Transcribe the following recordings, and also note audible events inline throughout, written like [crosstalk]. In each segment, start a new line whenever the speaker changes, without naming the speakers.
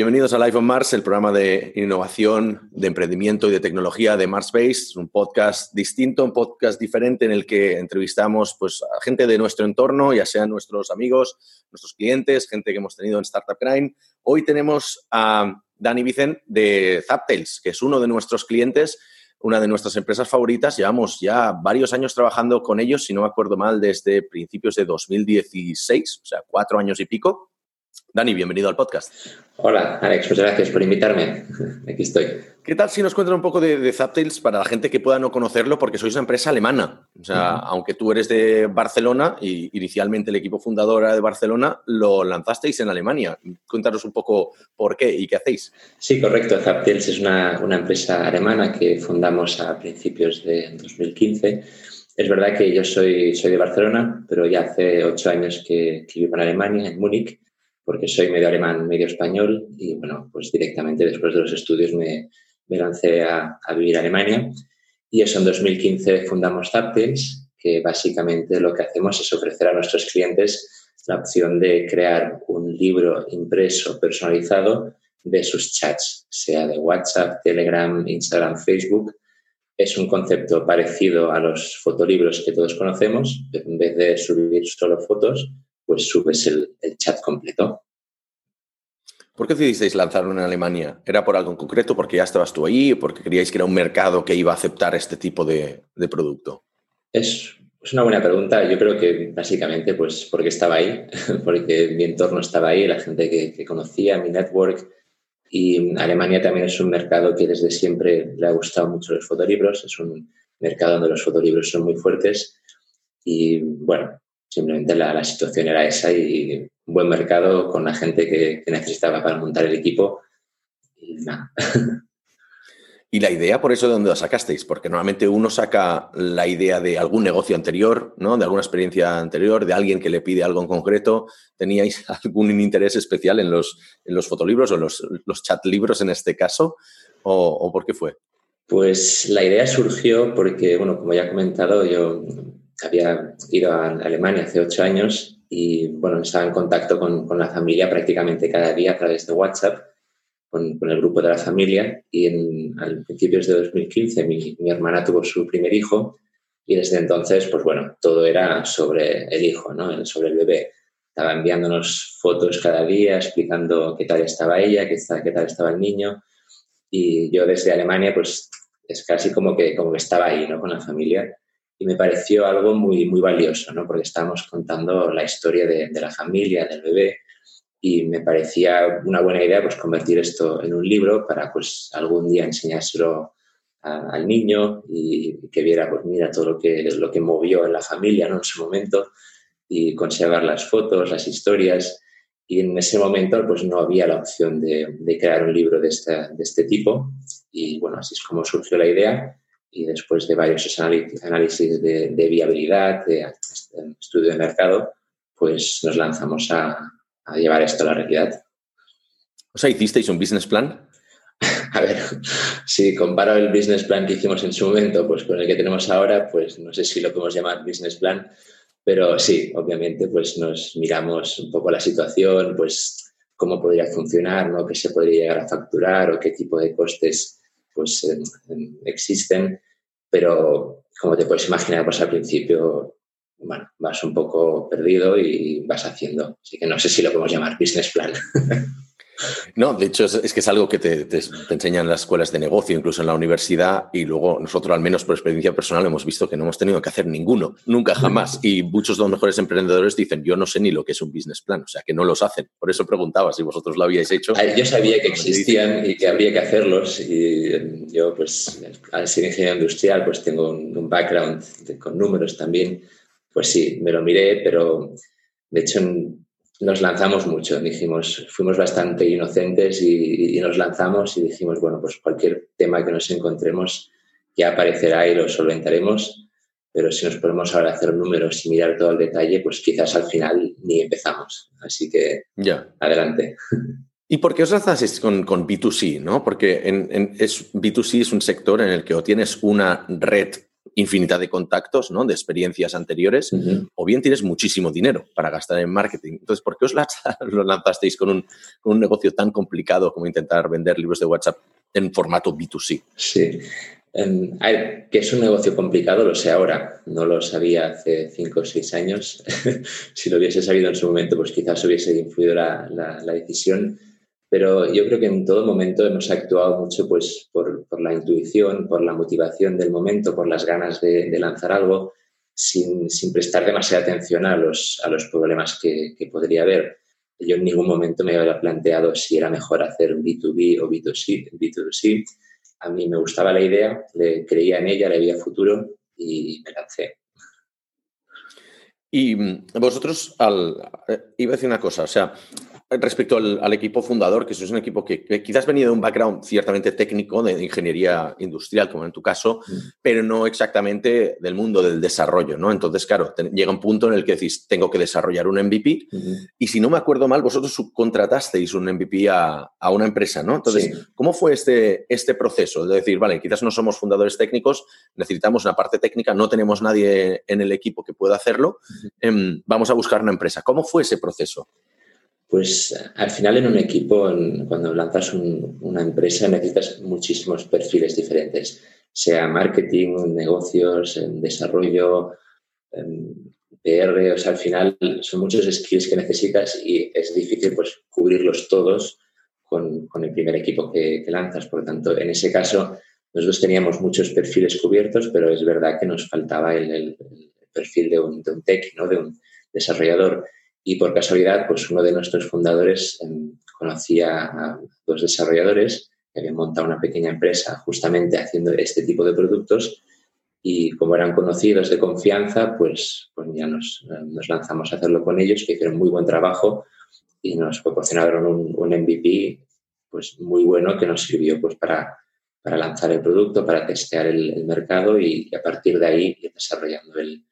Bienvenidos a Life on Mars, el programa de innovación, de emprendimiento y de tecnología de Mars Base. Es un podcast distinto, un podcast diferente en el que entrevistamos pues, a gente de nuestro entorno, ya sean nuestros amigos, nuestros clientes, gente que hemos tenido en Startup Grind. Hoy tenemos a Dani Vicent de Zaptails, que es uno de nuestros clientes, una de nuestras empresas favoritas. Llevamos ya varios años trabajando con ellos, si no me acuerdo mal, desde principios de 2016, o sea, cuatro años y pico. Dani, bienvenido al podcast.
Hola, Alex, muchas gracias por invitarme. [laughs] Aquí estoy.
¿Qué tal si nos cuentan un poco de, de Zaptails para la gente que pueda no conocerlo? Porque sois una empresa alemana. O sea, aunque tú eres de Barcelona y inicialmente el equipo fundador era de Barcelona, lo lanzasteis en Alemania. Cuéntanos un poco por qué y qué hacéis.
Sí, correcto. Zaptails es una, una empresa alemana que fundamos a principios de 2015. Es verdad que yo soy, soy de Barcelona, pero ya hace ocho años que, que vivo en Alemania, en Múnich porque soy medio alemán, medio español y bueno, pues directamente después de los estudios me, me lancé a, vivir a Alemania y eso en 2015 fundamos Zaptails, que básicamente lo que hacemos es ofrecer a nuestros clientes la opción de crear un libro impreso personalizado de sus chats, sea de WhatsApp, Telegram, Instagram, Facebook. Es un concepto parecido a los fotolibros que todos conocemos, en vez de subir solo fotos, pues subes el, el, chat completo.
¿Por qué decidisteis lanzarlo en Alemania? ¿Era por algo en concreto? ¿Porque ya estabas tú ahí? ¿Porque creíais que era un mercado que iba a aceptar este tipo de, de producto?
Es, es, una buena pregunta. Yo creo que básicamente pues porque estaba ahí, [laughs] porque mi entorno estaba ahí, la gente que, que conocía, mi network. Y Alemania también es un mercado que desde siempre le ha gustado mucho los fotolibros. Es un mercado donde los fotolibros son muy fuertes. Y bueno, Simplemente la, la, situación era esa y un buen mercado con la gente que, que necesitaba para montar el equipo. Y nada. [laughs]
¿Y la idea por eso de dónde la sacasteis? Porque normalmente uno saca la idea de algún negocio anterior, ¿no? De alguna experiencia anterior, de alguien que le pide algo en concreto. ¿Teníais [laughs] algún interés especial en los, en los fotolibros o los, los chatlibros en este caso? ¿O, ¿O por qué fue?
Pues la idea surgió porque, bueno, como ya he comentado, yo había ido a Alemania hace ocho años y bueno, estaba en contacto con, con, la familia prácticamente cada día a través de WhatsApp, con, con el grupo de la familia y en, a principios de 2015 mi, mi, hermana tuvo su primer hijo y desde entonces, pues bueno, todo era sobre el hijo, ¿no? sobre el bebé. Estaba enviándonos fotos cada día explicando qué tal estaba ella, qué, qué tal estaba el niño y yo desde Alemania pues es casi como que, como que estaba ahí, ¿no? Con la familia y me pareció algo muy, muy valioso, ¿no? porque estábamos contando la historia de, la familia, del bebé, y me parecía una buena idea pues, convertir esto en un libro para pues, algún día enseñárselo al niño y, que viera, pues mira, todo lo que, lo que movió en la familia en su momento y conservar las fotos, las historias. Y en ese momento pues no había la opción de, de crear un libro de, esta, de este tipo. Y bueno, así es como surgió la idea y después de varios análisis de, de viabilidad, de, estudio de mercado, pues nos lanzamos a, a, llevar esto a la realidad.
O sea, ¿hicisteis un business plan? [laughs]
a ver, si comparo el business plan que hicimos en su momento pues con el que tenemos ahora, pues no sé si lo podemos llamar business plan, pero sí, obviamente pues nos miramos un poco la situación, pues cómo podría funcionar, ¿no? qué se podría llegar a facturar o qué tipo de costes pues existen, pero como te puedes imaginar, pues al principio, bueno, vas un poco perdido y vas haciendo. Así que no sé si lo podemos llamar business plan. [laughs]
No, de hecho es, es, que es algo que te, te, te, enseñan en las escuelas de negocio, incluso en la universidad, y luego nosotros, al menos por experiencia personal, hemos visto que no hemos tenido que hacer ninguno, nunca jamás. Y muchos de los mejores emprendedores dicen, yo no sé ni lo que es un business plan, o sea, que no los hacen. Por eso preguntaba si vosotros lo habíais hecho.
Yo sabía que existían y que habría que hacerlos, y yo, pues, al ser ingeniero industrial, pues tengo un, un background de, con números también. Pues sí, me lo miré, pero de hecho nos lanzamos mucho, dijimos, fuimos bastante inocentes y, y, nos lanzamos y dijimos, bueno, pues cualquier tema que nos encontremos ya aparecerá y lo solventaremos, pero si nos ponemos ahora a hacer números y mirar todo el detalle, pues quizás al final ni empezamos. Así que
ya.
adelante.
¿Y por qué os lanzasteis con, con B2C? ¿no? Porque en, es, B2C es un sector en el que o tienes una red infinita de contactos, ¿no? de experiencias anteriores, o bien tienes muchísimo dinero para gastar en marketing. Entonces, ¿por qué os [laughs] lo lanzasteis con un, con un negocio tan complicado como intentar vender libros de WhatsApp en formato B2C?
Sí. Em, que es un negocio complicado, lo sé ahora, no lo sabía hace cinco o seis años. [laughs] si lo hubiese sabido en su momento, pues quizás hubiese influido la, la, la decisión pero yo creo que en todo momento hemos actuado mucho pues, por, por la intuición, por la motivación del momento, por las ganas de, de lanzar algo, sin, sin, prestar demasiada atención a los, a los problemas que, que, podría haber. Yo en ningún momento me había planteado si era mejor hacer B2B o B2C. B2C. A mí me gustaba la idea, le creía en ella, le veía futuro y me lancé.
Y mm, vosotros, al, eh, iba a decir una cosa, o sea, respecto al, equipo fundador, que es un equipo que, quizás venía de un background ciertamente técnico de, ingeniería industrial, como en tu caso, mm. pero no exactamente del mundo del desarrollo, ¿no? Entonces, claro, llega un punto en el que decís, tengo que desarrollar un MVP, y si no me acuerdo mal, vosotros subcontratasteis un MVP a, a una empresa, ¿no? Entonces, ¿cómo fue este, este proceso? De decir, vale, quizás no somos fundadores técnicos, necesitamos una parte técnica, no tenemos nadie en el equipo que pueda hacerlo, em, vamos a buscar una empresa. ¿Cómo fue ese proceso?
Pues al final en un equipo, cuando lanzas una empresa, necesitas muchísimos perfiles diferentes, sea marketing, negocios, desarrollo, PR, o sea, al final son muchos skills que necesitas y es difícil pues cubrirlos todos con, el primer equipo que, lanzas. Por lo tanto, en ese caso, nosotros teníamos muchos perfiles cubiertos, pero es verdad que nos faltaba el, perfil de un, de un tech, ¿no? de un desarrollador. Y por casualidad, pues uno de nuestros fundadores em, conocía a dos desarrolladores que habían montado una pequeña empresa justamente haciendo este tipo de productos y como eran conocidos de confianza, pues, pues ya nos, nos lanzamos a hacerlo con ellos, que hicieron muy buen trabajo y nos proporcionaron un, un MVP pues muy bueno que nos sirvió pues para, para lanzar el producto, para testear el, el mercado y, y, a partir de ahí ir desarrollando el,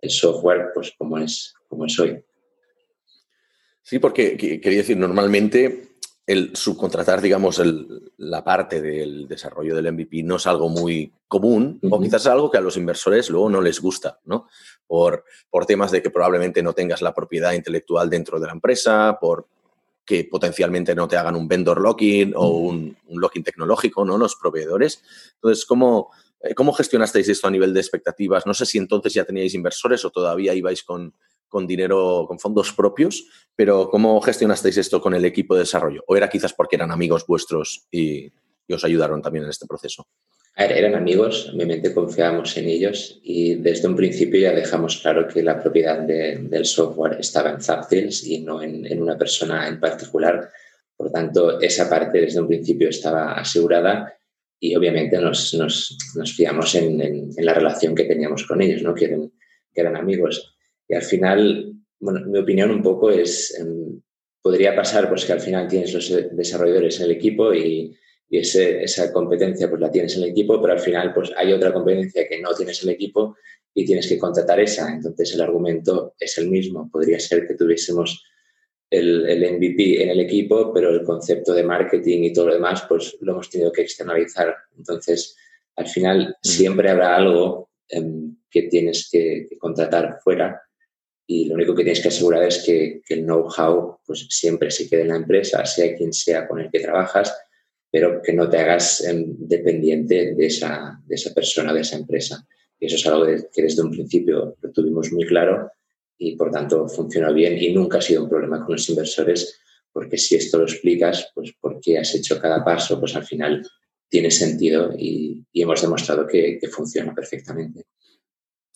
el software pues como es, como es hoy.
Sí, porque quería decir, normalmente el subcontratar, digamos, la parte del desarrollo del MVP no es algo muy común, o quizás es algo que a los inversores luego no les gusta, ¿no? Por, por temas de que probablemente no tengas la propiedad intelectual dentro de la empresa, por que potencialmente no te hagan un vendor locking o un, un locking tecnológico, ¿no? Los proveedores. Entonces, ¿cómo, eh, ¿cómo gestionasteis esto a nivel de expectativas? No sé si entonces ya teníais inversores o todavía ibais con, con dinero, con fondos propios, pero ¿cómo gestionasteis esto con el equipo de desarrollo? ¿O era quizás porque eran amigos vuestros y, os ayudaron también en este proceso?
eran amigos, obviamente confiábamos en ellos y desde un principio ya dejamos claro que la propiedad del software estaba en Zaptils y no en, una persona en particular. Por tanto, esa parte desde un principio estaba asegurada y obviamente nos, fiamos en, la relación que teníamos con ellos, ¿no? que, eran, que eran amigos. Y al final, bueno, mi opinión un poco es, em, podría pasar pues que al final tienes los desarrolladores en el equipo y, y ese, esa competencia pues la tienes en el equipo, pero al final pues hay otra competencia que no tienes en el equipo y tienes que contratar esa. Entonces el argumento es el mismo. Podría ser que tuviésemos el, el, MVP en el equipo, pero el concepto de marketing y todo lo demás pues lo hemos tenido que externalizar. Entonces al final siempre habrá algo eh, que tienes que, que contratar fuera y lo único que tienes que asegurar es que, el know-how pues siempre se quede en la empresa, sea quien sea con el que trabajas, pero que no te hagas em, dependiente de esa, de esa persona, de esa empresa. Y eso es algo que desde un principio lo tuvimos muy claro y por tanto funcionó bien y nunca ha sido un problema con los inversores porque si esto lo explicas, pues por qué has hecho cada paso, pues al final tiene sentido y, hemos demostrado que funciona perfectamente.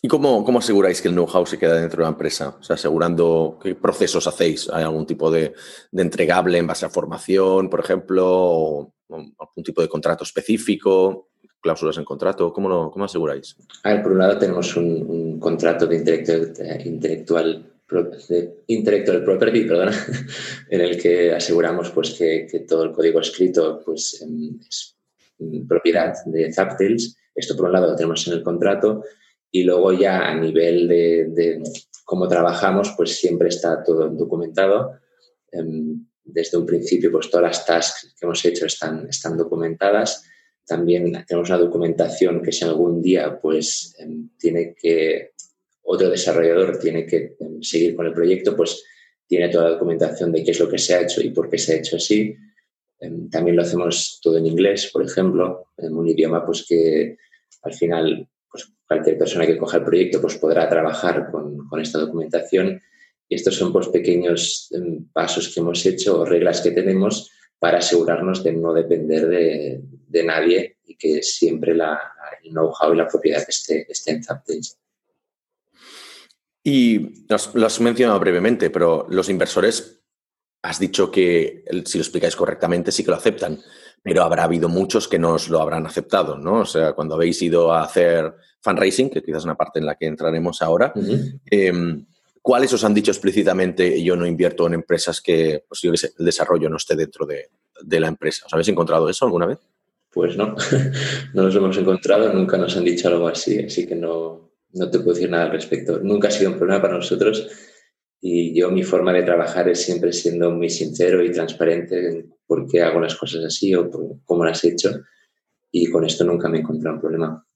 ¿Y cómo, cómo aseguráis que el know-how se queda dentro de la empresa? O sea, asegurando qué procesos hacéis. ¿Hay algún tipo de, de entregable en base a formación, por ejemplo? O, algún tipo de contrato específico? ¿Cláusulas en contrato? ¿Cómo, lo, cómo aseguráis?
A ver, por un lado tenemos un, contrato de intelectual, intelectual de intellectual property, perdona, [laughs] en el que aseguramos pues, que, todo el código escrito pues, em, es propiedad de Zaptils. Esto por un lado lo tenemos en el contrato y luego ya a nivel de, cómo trabajamos, pues siempre está todo documentado. Em, desde un principio, pues todas las tasks que hemos hecho están, están documentadas. También tenemos una documentación que si algún día pues em, tiene que, otro desarrollador tiene que em, seguir con el proyecto, pues tiene toda la documentación de qué es lo que se ha hecho y por qué se ha hecho así. También lo hacemos todo en inglés, por ejemplo, en un idioma pues que al final pues cualquier persona que coja el proyecto pues podrá trabajar con, esta documentación y estos son pues, pequeños em, pasos que hemos hecho o reglas que tenemos para asegurarnos de no depender de, nadie y que siempre la, el know-how y la propiedad esté, esté en.
Y lo has mencionado brevemente, pero los inversores, has dicho que, si lo explicáis correctamente, sí que lo aceptan, pero habrá habido muchos que no os lo habrán aceptado, ¿no? O sea, cuando habéis ido a hacer fundraising, que quizás es una parte en la que entraremos ahora, ¿Cuáles os han dicho explícitamente yo no invierto en empresas que, pues yo el desarrollo no esté dentro de, la empresa? ¿Os habéis encontrado eso alguna vez?
Pues no, [laughs] no nos hemos encontrado, nunca nos han dicho algo así, así que no, no te puedo decir nada al respecto. Nunca ha sido un problema para nosotros y yo mi forma de trabajar es siempre siendo muy sincero y transparente en por qué hago las cosas así o cómo las he hecho y con esto nunca me he encontrado un problema.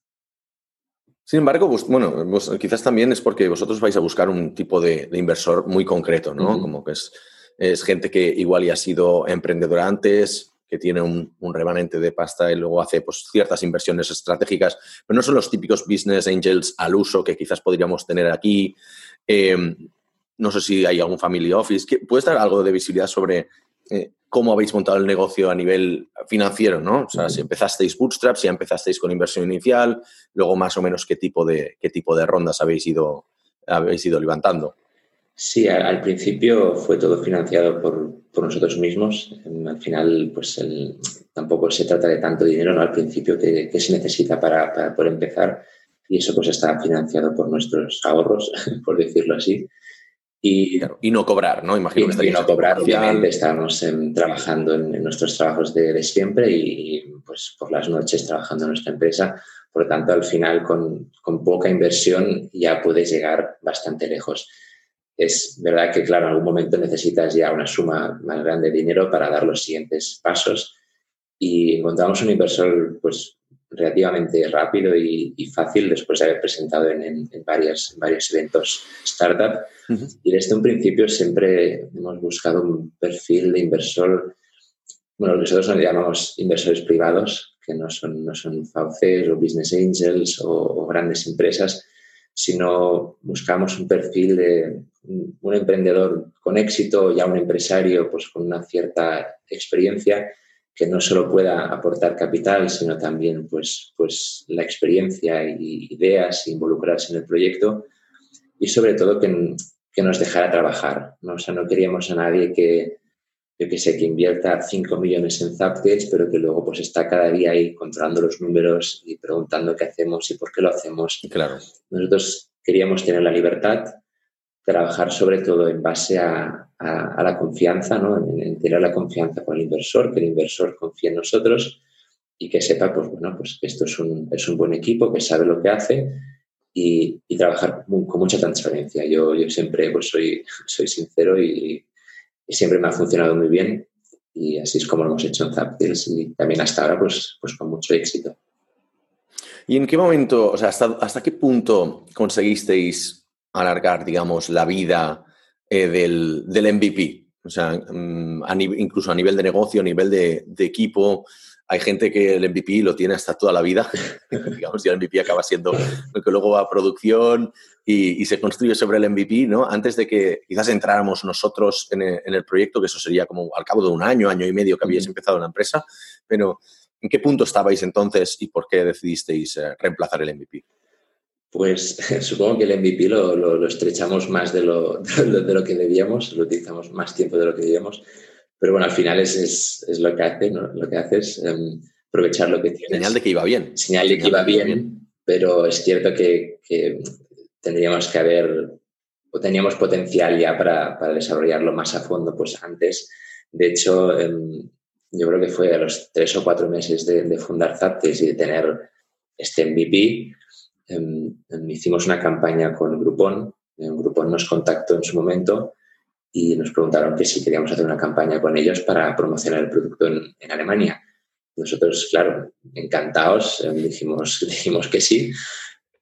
Sin embargo, bueno, quizás también es porque vosotros vais a buscar un tipo de, inversor muy concreto, ¿no? Como que es, es, gente que igual ya ha sido emprendedora antes, que tiene un, remanente de pasta y luego hace pues, ciertas inversiones estratégicas, pero no son los típicos business angels al uso que quizás podríamos tener aquí. Em, no sé si hay algún family office. ¿Puedes dar algo de visibilidad sobre eh, cómo habéis montado el negocio a nivel financiero, ¿no? O sea, si empezasteis bootstrap, si empezasteis con inversión inicial, luego más o menos qué tipo de, qué tipo de rondas habéis ido, habéis ido levantando.
Sí, al, principio fue todo financiado por, nosotros mismos. Al final, pues tampoco se trata de tanto dinero, ¿no? Al principio que, se necesita para, para, poder empezar y eso pues está financiado por nuestros ahorros, [laughs] por decirlo así.
Y, no cobrar, ¿no?
Imagino y, no cobrar, obviamente, estábamos trabajando en, nuestros trabajos de, siempre y, pues por las noches trabajando en nuestra empresa. Por lo tanto, al final, con, con, poca inversión ya puedes llegar bastante lejos. Es verdad que, claro, en algún momento necesitas ya una suma más grande de dinero para dar los siguientes pasos y encontramos un inversor pues relativamente rápido y, fácil después de haber presentado en, varios, varios eventos startup. Y desde un principio siempre hemos buscado un perfil de inversor, bueno, nosotros nos llamamos inversores privados, que no son, no son VCs o business angels o, grandes empresas, sino buscamos un perfil de un, emprendedor con éxito, ya un empresario pues, con una cierta experiencia que no solo pueda aportar capital, sino también pues, pues la experiencia y ideas, involucrarse en el proyecto y sobre todo que, que nos dejara trabajar. ¿no? O sea, no queríamos a nadie que, yo que sé, que invierta 5 millones en Zaptech, pero que luego pues está cada día ahí controlando los números y preguntando qué hacemos y por qué lo hacemos.
Claro.
Nosotros queríamos tener la libertad, trabajar sobre todo en base a, a, la confianza, ¿no? En, tener la confianza con el inversor, que el inversor confíe en nosotros y que sepa, pues bueno, pues que esto es un, es un buen equipo, que sabe lo que hace y, y trabajar con mucha transparencia. Yo, yo siempre pues soy, [laughs] soy sincero y, siempre me ha funcionado muy bien y así es como lo hemos hecho en Zaptils y también hasta ahora pues, pues con mucho éxito.
¿Y en qué momento, o sea, hasta, hasta qué punto conseguisteis alargar, digamos, la vida eh, del, del, MVP. O sea, mm, incluso a nivel de negocio, a nivel de, equipo, hay gente que el MVP lo tiene hasta toda la vida. [laughs] Digamos, y el MVP acaba siendo lo que luego va a producción y, se construye sobre el MVP, ¿no? Antes de que quizás entráramos nosotros en el, proyecto, que eso sería como al cabo de un año, año y medio que habíais empezado la empresa, pero ¿en qué punto estabais entonces y por qué decidisteis eh, reemplazar el MVP?
Pues [laughs] supongo que el MVP lo, estrechamos más de lo, [laughs] de lo, que debíamos, lo utilizamos más tiempo de lo que debíamos, pero bueno, al final es, es, lo que hace, ¿no? Lo que haces, em, aprovechar lo que tienes.
Señal de que iba bien.
Señal de que iba bien, pero es cierto que, que, tendríamos que haber, o teníamos potencial ya para, para, desarrollarlo más a fondo, pues antes. De hecho, em, yo creo que fue a los tres o cuatro meses de, de fundar Zaptes y de tener este MVP, hicimos una campaña con Groupon, Groupon nos contactó en su momento y nos preguntaron que si queríamos hacer una campaña con ellos para promocionar el producto en, Alemania. Nosotros, claro, encantados, dijimos, [laughs] dijimos que sí.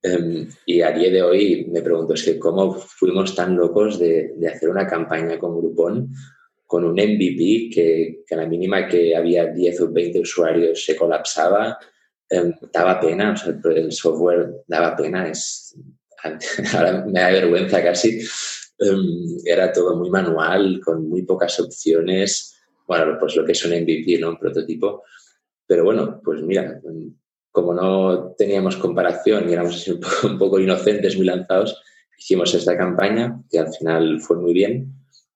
Em, y a día de hoy me pregunto, es que cómo fuimos tan locos de, de hacer una campaña con Groupon con un MVP que, que, a la mínima que había 10 o 20 usuarios se colapsaba, em, daba pena, o sea, el software daba pena, es, [laughs] ahora me da vergüenza casi, Em, era todo muy manual, con muy pocas opciones. Bueno, pues lo que es un MVP, ¿no? Un prototipo. Pero bueno, pues mira, em, como no teníamos comparación y éramos [laughs] un poco, inocentes, muy lanzados, hicimos esta campaña que al final fue muy bien.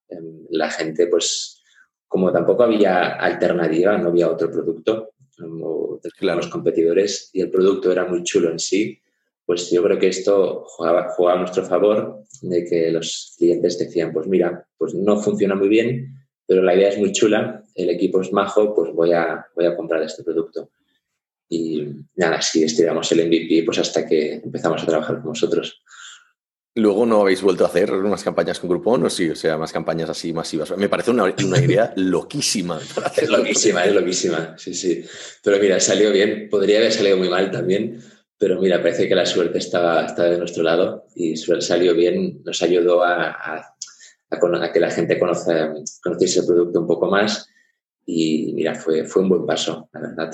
Em, la gente, pues, como tampoco había alternativa, no había otro producto, como los competidores, y el producto era muy chulo en sí, pues yo creo que esto jugaba, a nuestro favor de que los clientes decían, pues mira, pues no funciona muy bien, pero la idea es muy chula, el equipo es majo, pues voy a, voy a comprar este producto. Y nada, sí, estiramos el MVP pues hasta que empezamos a trabajar con vosotros.
Luego no habéis vuelto a hacer más campañas con Groupon, o sí, o sea, más campañas así masivas. Me parece una, una idea [laughs] loquísima.
es loquísima, es loquísima, sí, sí. Pero mira, salió bien, podría haber salido muy mal también, pero mira, parece que la suerte estaba, estaba de nuestro lado y salió bien, nos ayudó a, a, a, que la gente conozca, conociese el producto un poco más y mira, fue, fue un buen paso, la verdad.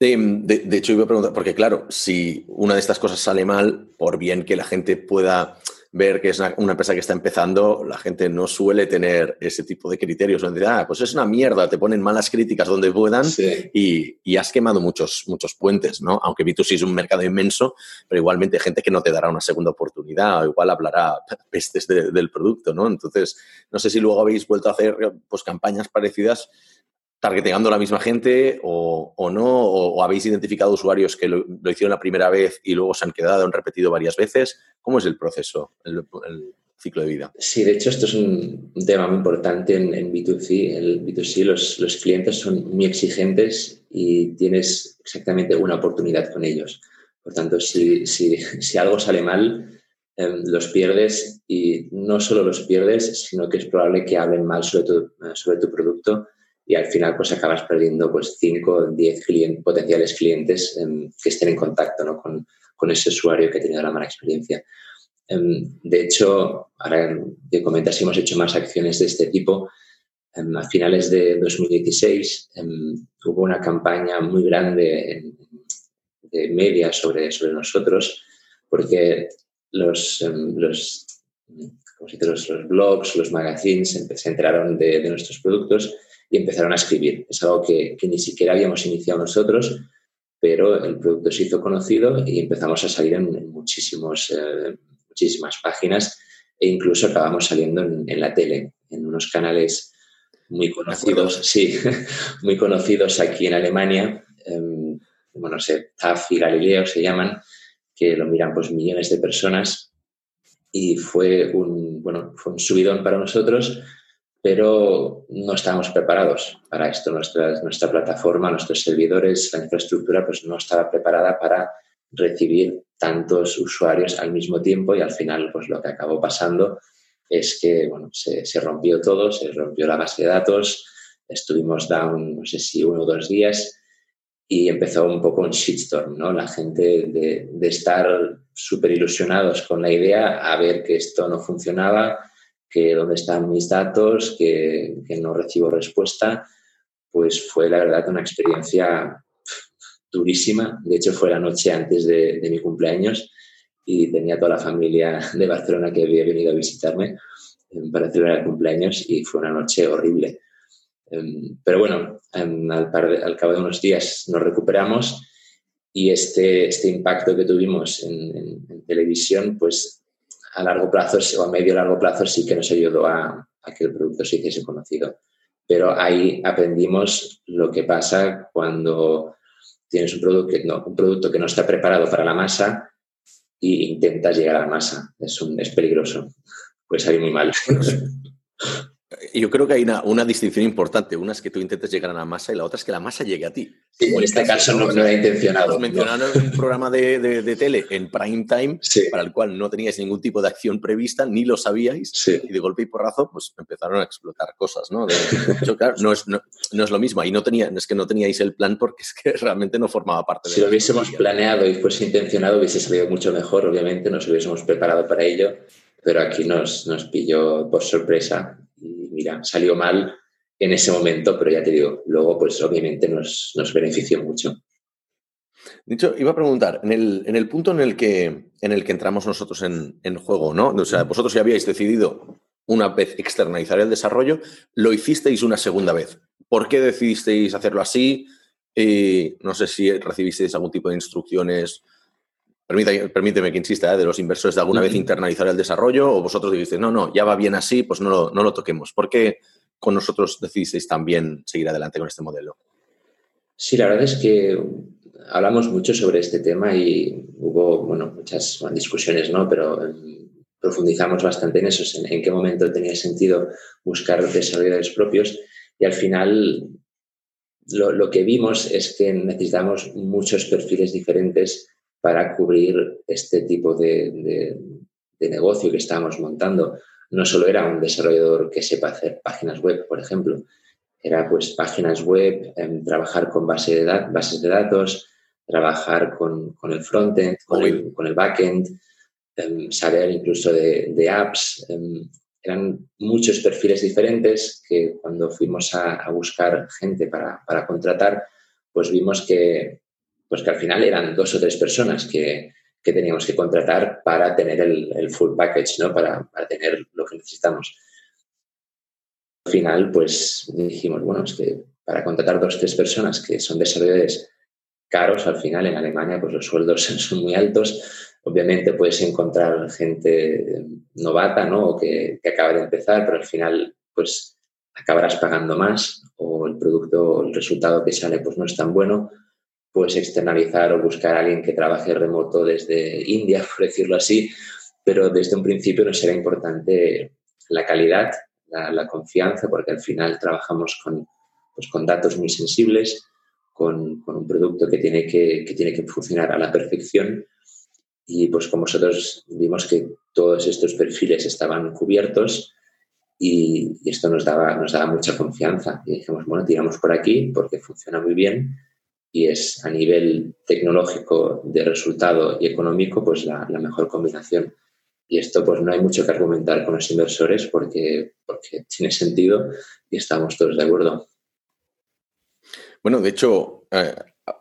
De, de, hecho, iba a preguntar, porque claro, si una de estas cosas sale mal, por bien que la gente pueda ver que es una, empresa que está empezando, la gente no suele tener ese tipo de criterios. Donde, ah, pues es una mierda, te ponen malas críticas donde puedan y, y, has quemado muchos, muchos puentes, ¿no? Aunque B2C es un mercado inmenso, pero igualmente hay gente que no te dará una segunda oportunidad o igual hablará [laughs] pestes del producto, ¿no? Entonces, no sé si luego habéis vuelto a hacer pues, campañas parecidas targeteando a la misma gente o, o no? O, habéis identificado usuarios que lo, hicieron la primera vez y luego se han quedado, han repetido varias veces? ¿Cómo es el proceso, el, ciclo de vida?
Sí, de hecho esto es un, tema muy importante en, en B2C. El B2C los, los, clientes son muy exigentes y tienes exactamente una oportunidad con ellos. Por tanto, si, si, si algo sale mal, em, los pierdes y no solo los pierdes, sino que es probable que hablen mal sobre tu, sobre tu producto y al final pues acabas perdiendo pues 5 o 10 potenciales clientes em, que estén en contacto ¿no? con, con, ese usuario que ha tenido la mala experiencia. Em, de hecho, ahora que comentas, hemos hecho más acciones de este tipo. Em, a finales de 2016 hubo una campaña muy grande de media sobre, sobre nosotros porque los, los, los, los blogs, los magazines se enteraron de, de nuestros productos y empezaron a escribir. Es algo que, ni siquiera habíamos iniciado nosotros, pero el producto se hizo conocido y empezamos a salir en, muchísimos, eh, muchísimas páginas e incluso acabamos saliendo en, la tele, en unos canales muy conocidos, sí, [laughs] muy conocidos aquí en Alemania, eh, bueno, no sé, TAF y Galileo se llaman, que lo miran pues millones de personas y fue un, bueno, fue un subidón para nosotros pero no estábamos preparados para esto. Nuestra, nuestra plataforma, nuestros servidores, la infraestructura, pues no estaba preparada para recibir tantos usuarios al mismo tiempo y al final, pues lo que acabó pasando es que, bueno, se, se rompió todo, se rompió la base de datos, estuvimos down, no sé si uno o dos días y empezó un poco un shitstorm, ¿no? La gente de, de estar súper ilusionados con la idea a ver que esto no funcionaba, que dónde están mis datos, que, no recibo respuesta, pues fue la verdad una experiencia durísima. De hecho, fue la noche antes de, mi cumpleaños y tenía toda la familia de Barcelona que había venido a visitarme em, para celebrar el cumpleaños y fue una noche horrible. Em, pero bueno, em, al, al, cabo de unos días nos recuperamos y este, este impacto que tuvimos en, en televisión, pues a largo plazo o a medio largo plazo sí que nos ayudó a, que el producto se hiciese conocido. Pero ahí aprendimos lo que pasa cuando tienes un producto que no, un producto que no está preparado para la masa e intentas llegar a la masa. Es, es peligroso. Puede salir muy mal. [laughs]
Yo creo que hay una, distinción importante. Una es que tú intentes llegar a la masa y la otra es que la masa llegue a ti.
en este caso no, no era intencionado.
Mencionaron un programa de, tele en prime time para el cual no teníais ningún tipo de acción prevista, ni lo sabíais, y de golpe y porrazo pues empezaron a explotar cosas. ¿no? claro, no es, no, es, lo mismo. Ahí no, tenía, es que no teníais el plan porque es que [laughs] realmente no formaba parte
de
Si
lo hubiésemos planeado y fuese intencionado, hubiese salido mucho mejor, obviamente, nos hubiésemos preparado para ello, pero aquí nos, nos pilló por sorpresa mira, salió mal en ese momento, pero ya te digo, luego pues obviamente nos, nos benefició mucho.
De hecho, iba a preguntar, en el, en el punto en el, que, en el que entramos nosotros en, en juego, ¿no? O sea, vosotros ya habíais decidido una vez externalizar el desarrollo, lo hicisteis una segunda vez. ¿Por qué decidisteis hacerlo así? Y no sé si recibisteis algún tipo de instrucciones Permíteme, que insista, ¿eh? de los inversores de alguna vez internalizar el desarrollo o vosotros dijisteis, no, no, ya va bien así, pues no lo, no lo toquemos. ¿Por qué con nosotros decidisteis también seguir adelante con este modelo?
Sí, la verdad es que hablamos mucho sobre este tema y hubo, bueno, muchas discusiones, ¿no? Pero em, profundizamos bastante en eso, en, en qué momento tenía sentido buscar desarrolladores propios y al final lo, lo, que vimos es que necesitamos muchos perfiles diferentes para cubrir este tipo de, negocio que estábamos montando. No solo era un desarrollador que sepa hacer páginas web, por ejemplo, era pues páginas web, em, trabajar con base de bases de datos, trabajar con, el frontend, con el, con el backend, em, saber incluso de, apps. Em, eran muchos perfiles diferentes que cuando fuimos a, buscar gente para, para, contratar, pues vimos que pues que al final eran dos o tres personas que, teníamos que contratar para tener el, full package, ¿no? Para, tener lo que necesitamos. Al final, pues dijimos, bueno, es que para contratar dos o tres personas que son desarrolladores caros, al final en Alemania, pues los sueldos [laughs] son muy altos. Obviamente puedes encontrar gente novata, ¿no? O que, que acaba de empezar, pero al final, pues acabarás pagando más o el producto, el resultado que sale, pues no es tan bueno puedes externalizar o buscar a alguien que trabaje remoto desde India, [laughs] por decirlo así, pero desde un principio nos era importante la calidad, la, confianza, porque al final trabajamos con, pues, con datos muy sensibles, con, un producto que tiene que, tiene que funcionar a la perfección. Y pues como nosotros vimos que todos estos perfiles estaban cubiertos y esto nos daba, nos daba mucha confianza. Y dijimos, bueno, tiramos por aquí porque funciona muy bien y es a nivel tecnológico de resultado y económico pues la, mejor combinación. Y esto pues no hay mucho que argumentar con los inversores porque, porque tiene sentido y estamos todos de acuerdo.
Bueno, de hecho, eh,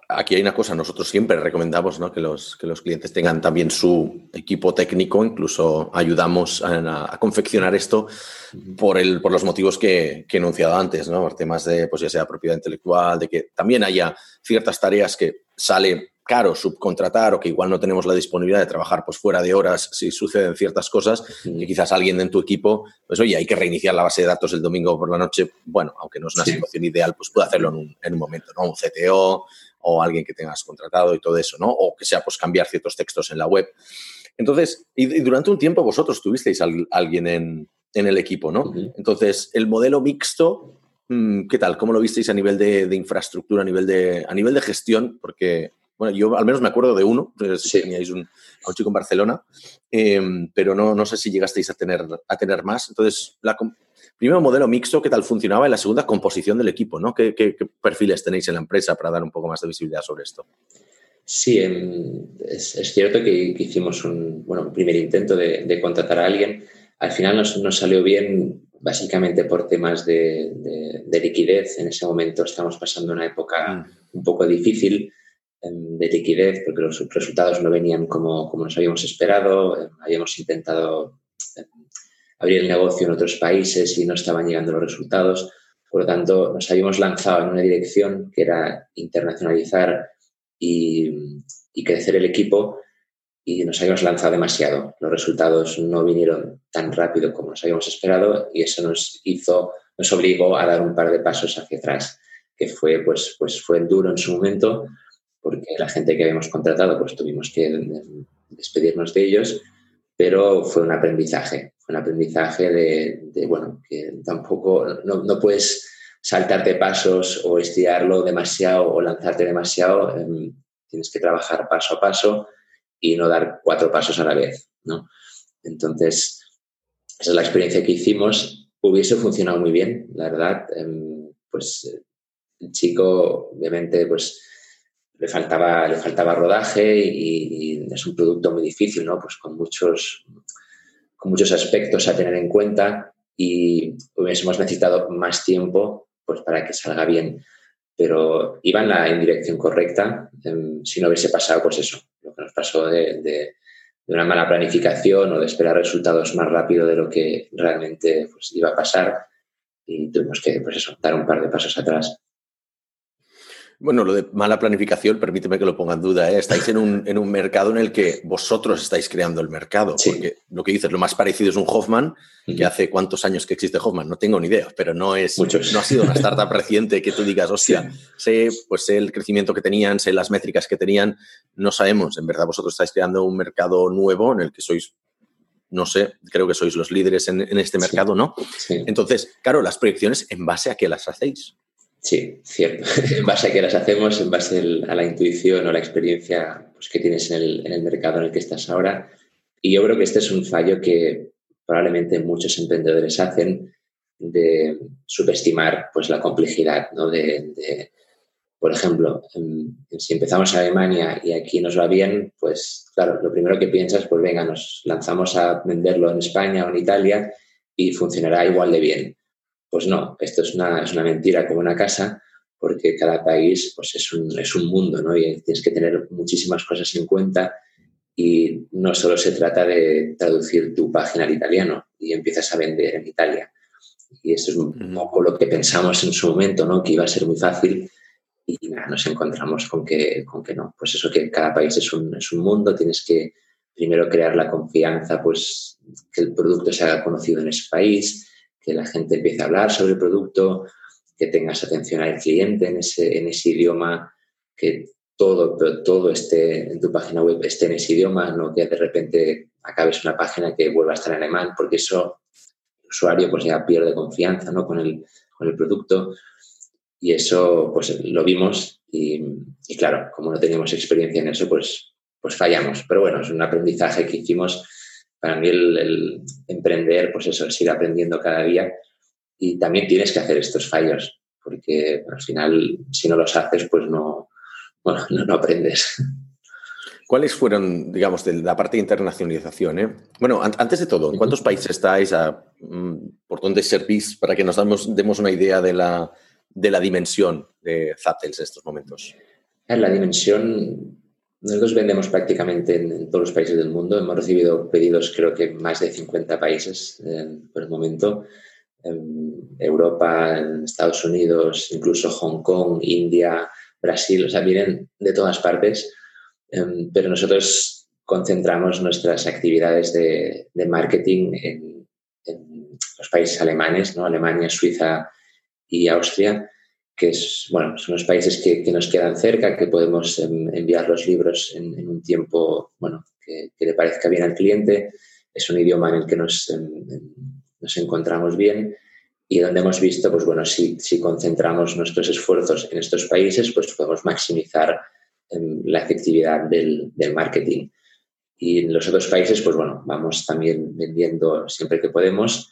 aquí hay una cosa, nosotros siempre recomendamos que, los, que los clientes tengan también su equipo técnico, incluso ayudamos a, confeccionar esto por, el, por los motivos que, he enunciado antes, ¿no? por temas de, pues ya sea propiedad intelectual, de que también haya ciertas tareas que sale caro subcontratar o que igual no tenemos la disponibilidad de trabajar pues fuera de horas si suceden ciertas cosas quizás alguien en tu equipo, pues oye, hay que reiniciar la base de datos el domingo por la noche, bueno, aunque no es una situación ideal, pues puede hacerlo en un, en un momento, ¿no? Un CTO, o alguien que tengas contratado y todo eso, ¿no? O que sea, pues cambiar ciertos textos en la web. Entonces, y, durante un tiempo vosotros tuvisteis a alguien en, el equipo, ¿no? Entonces, el modelo mixto, mm, ¿qué tal? ¿Cómo lo visteis a nivel de, infraestructura, a nivel de, a nivel de gestión? Porque, bueno, yo al menos me acuerdo de uno, teníais un, a un chico en Barcelona, em, pero no, no sé si llegasteis a tener, a tener más. Entonces, la, primero modelo mixto, ¿qué tal funcionaba? Y la segunda, composición del equipo, ¿no? ¿Qué, perfiles tenéis en la empresa para dar un poco más de visibilidad sobre esto?
Sí, es, cierto que, hicimos un, bueno, primer intento de, contratar a alguien. Al final nos, salió bien básicamente por temas de, liquidez. En ese momento estamos pasando una época mm. un poco difícil em, de liquidez porque los resultados no venían como, como nos habíamos esperado. Em, habíamos intentado em, abrir el negocio en otros países y no estaban llegando los resultados. Por lo tanto, nos habíamos lanzado en una dirección que era internacionalizar y, crecer el equipo y nos habíamos lanzado demasiado. Los resultados no vinieron tan rápido como nos habíamos esperado y eso nos hizo, nos obligó a dar un par de pasos hacia atrás, que fue, pues, pues fue duro en su momento porque la gente que habíamos contratado, pues tuvimos que despedirnos de ellos, pero fue un aprendizaje con aprendizaje de, bueno, que tampoco, no, no, puedes saltarte pasos o estirarlo demasiado o lanzarte demasiado, em, tienes que trabajar paso a paso y no dar cuatro pasos a la vez, ¿no? Entonces, esa es la experiencia que hicimos. Hubiese funcionado muy bien, la verdad. Em, pues el chico, obviamente, pues le faltaba, le faltaba rodaje y, es un producto muy difícil, ¿no? Pues con muchos, con muchos aspectos a tener en cuenta y hubiésemos necesitado más tiempo pues, para que salga bien. Pero iba en la dirección correcta em, si no hubiese pasado, pues eso, lo que nos pasó de, una mala planificación o de esperar resultados más rápido de lo que realmente pues, iba a pasar y tuvimos que, pues dar un par de pasos atrás.
Bueno, lo de mala planificación, permíteme que lo ponga en duda. ¿eh? Estáis en un, en un, mercado en el que vosotros estáis creando el mercado. Porque lo que dices, lo más parecido es un Hoffman, que hace cuántos años que existe Hoffman, no tengo ni idea, pero no es no ha sido una startup reciente que tú digas, hostia, sé, pues sé el crecimiento que tenían, sé las métricas que tenían. No sabemos, en verdad vosotros estáis creando un mercado nuevo en el que sois no sé, creo que sois los líderes en, en este mercado, ¿no? Entonces, claro, las proyecciones, ¿en base a qué las hacéis?
Sí, cierto. [laughs] en base a qué las hacemos, en base a la intuición o la experiencia pues, que tienes en el, en el, mercado en el que estás ahora. Y yo creo que este es un fallo que probablemente muchos emprendedores hacen de subestimar pues, la complejidad. ¿no? De, por ejemplo, si empezamos en Alemania y aquí nos va bien, pues claro, lo primero que piensas, pues venga, nos lanzamos a venderlo en España o en Italia y funcionará igual de bien pues no, esto es una, es una mentira como una casa, porque cada país pues es, un, es un mundo, ¿no? Y tienes que tener muchísimas cosas en cuenta y no solo se trata de traducir tu página al italiano y empiezas a vender en Italia. Y esto es un poco lo que pensamos en su momento, ¿no? Que iba a ser muy fácil y nada, nos encontramos con que, con que no. Pues eso que cada país es un, es un mundo, tienes que primero crear la confianza, pues que el producto se haga conocido en ese país, que la gente empiece a hablar sobre el producto, que tengas atención al cliente en ese, en ese idioma, que todo, todo esté en tu página web esté en ese idioma, no que de repente acabes una página que vuelva a estar en alemán, porque eso el usuario pues ya pierde confianza ¿no? con, el, con el producto. Y eso pues lo vimos y, y, claro, como no teníamos experiencia en eso, pues, pues fallamos. Pero bueno, es un aprendizaje que hicimos para mí el, emprender, pues eso, es ir aprendiendo cada día y también tienes que hacer estos fallos, porque al final, si no los haces, pues no, bueno, [laughs] no, aprendes.
¿Cuáles fueron, digamos, de la parte de internacionalización? Eh? Bueno, antes de todo, ¿en cuántos países estáis? Mm, ¿Por dónde servís? Para que nos damos, demos una idea de la, de la dimensión de Zaptels en estos momentos.
La dimensión nosotros vendemos prácticamente en, todos los países del mundo. Hemos recibido pedidos, creo que más de 50 países eh, por el momento. En Europa, en Estados Unidos, incluso Hong Kong, India, Brasil, o sea, vienen de todas partes. Em, pero nosotros concentramos nuestras actividades de, marketing en, en, los países alemanes. Alemania, Suiza y Austria que es, bueno, son los países que, que nos quedan cerca, que podemos enviar los libros en, un tiempo bueno, que, le parezca bien al cliente. Es un idioma en el que nos, nos encontramos bien y donde hemos visto, pues bueno, si, si, concentramos nuestros esfuerzos en estos países, pues podemos maximizar la efectividad del, del, marketing. Y en los otros países, pues bueno, vamos también vendiendo siempre que podemos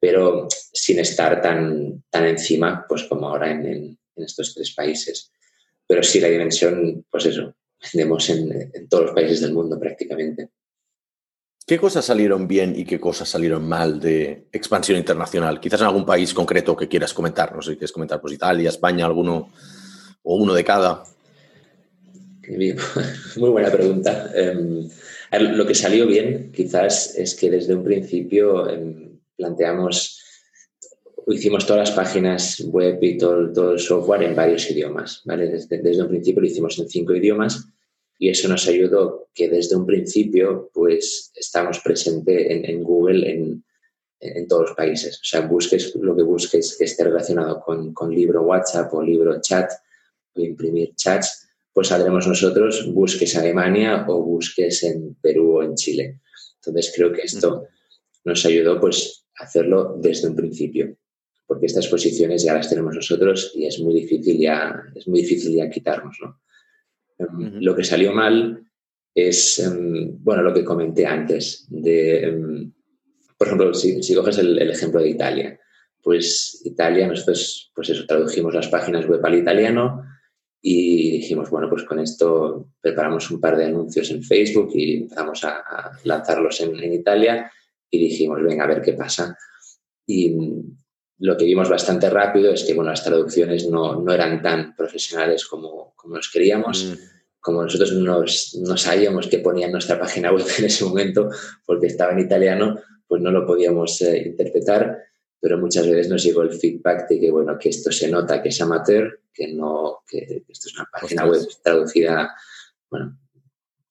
pero sin estar tan, tan encima pues como ahora en, estos tres países. Pero sí, la dimensión, pues eso, vendemos en, en todos los países del mundo prácticamente.
¿Qué cosas salieron bien y qué cosas salieron mal de expansión internacional? Quizás en algún país concreto que quieras comentar. No sé si quieres comentar, pues Italia, España, alguno o uno de cada. [laughs]
Muy buena pregunta. Em, lo que salió bien, quizás, es que desde un principio em, planteamos, hicimos todas las páginas web y todo, todo el software en varios idiomas, ¿vale? Desde, desde un principio lo hicimos en cinco idiomas y eso nos ayudó que desde un principio pues estamos presentes en, en, Google en, en, todos los países. O sea, busques lo que busques que esté relacionado con, con libro WhatsApp o libro chat o imprimir chats, pues saldremos nosotros, busques Alemania o busques en Perú o en Chile. Entonces creo que esto nos ayudó pues hacerlo desde un principio, porque estas posiciones ya las tenemos nosotros y es muy difícil ya, es muy difícil ya quitarnos. Em, lo que salió mal es, em, bueno, lo que comenté antes, de, em, por ejemplo, si, coges el, ejemplo de Italia, pues Italia, nosotros, pues eso, tradujimos las páginas web al italiano y dijimos, bueno, pues con esto preparamos un par de anuncios en Facebook y empezamos a, lanzarlos en, Italia y dijimos, venga, a ver qué pasa. Y lo que vimos bastante rápido es que, bueno, las traducciones no, no eran tan profesionales como, como nos queríamos. Mm. Como nosotros nos, no sabíamos qué ponía en nuestra página web en ese momento, porque estaba en italiano, pues no lo podíamos eh, interpretar pero muchas veces nos llegó el feedback de que, bueno, que esto se nota que es amateur, que no, que esto es una página web traducida, bueno,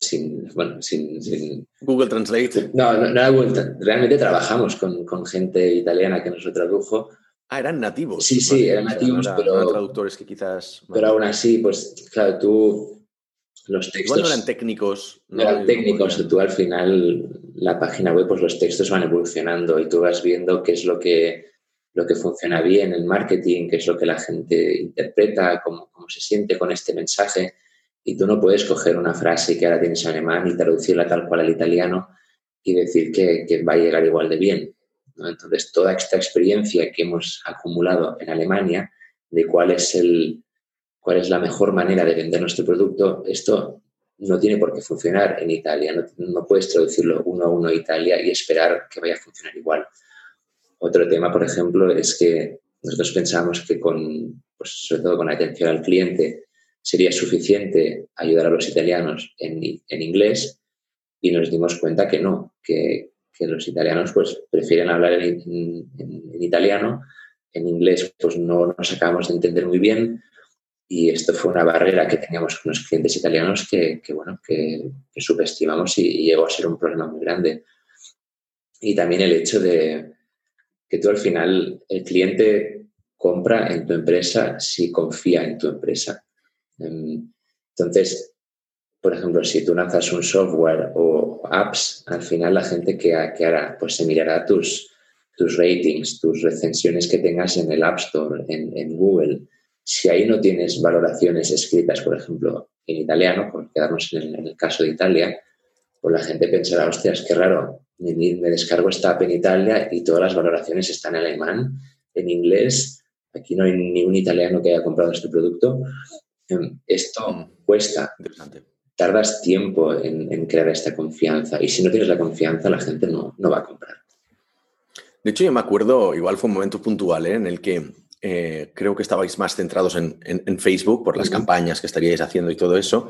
sin, bueno, sin,
Google Translate.
No, no, no realmente trabajamos con, con, gente italiana que nos lo tradujo.
Ah, eran nativos.
Sí, sí, eran nativos, pero...
traductores que quizás...
Pero aún así, pues, claro, tú los textos...
no eran técnicos.
No, eran técnicos. Tú al final, la página web, pues los textos van evolucionando y tú vas viendo qué es lo que, lo que funciona bien en marketing, qué es lo que la gente interpreta, cómo, cómo se siente con este mensaje. Y tú no puedes coger una frase que ahora tienes en alemán y traducirla tal cual al italiano y decir que, va a llegar igual de bien. Entonces, toda esta experiencia que hemos acumulado en Alemania de cuál es el, cuál es la mejor manera de vender nuestro producto, esto no tiene por qué funcionar en Italia. No, puedes traducirlo uno a uno a Italia y esperar que vaya a funcionar igual. Otro tema, por ejemplo, es que nosotros pensamos que con, pues, sobre todo con atención al cliente, sería suficiente ayudar a los italianos en, inglés y nos dimos cuenta que no, que, los italianos pues prefieren hablar en, en, italiano, en inglés pues no nos acabamos de entender muy bien, y esto fue una barrera que teníamos con los clientes italianos que, bueno, que, subestimamos y, llegó a ser un problema muy grande. Y también el hecho de que tú al final, el cliente compra en tu empresa si confía en tu empresa. Entonces, por ejemplo, si tú lanzas un software o apps, al final la gente que, hará, pues se mirará tus, tus ratings, tus recensiones que tengas en el App Store, en, en Google, si ahí no tienes valoraciones escritas, por ejemplo, en italiano, por quedarnos en el, caso de Italia, pues la gente pensará, hostias, qué raro, me, descargo esta app en Italia y todas las valoraciones están en alemán, en inglés, aquí no hay ningún italiano que haya comprado este producto. Em, esto mm. cuesta. Tardas tiempo en, crear esta confianza y si no tienes la confianza, la gente no, no va a comprar.
De hecho, yo me acuerdo, igual fue un momento puntual ¿eh? en el que eh, creo que estabais más centrados en, Facebook por las campañas que estaríais haciendo y todo eso,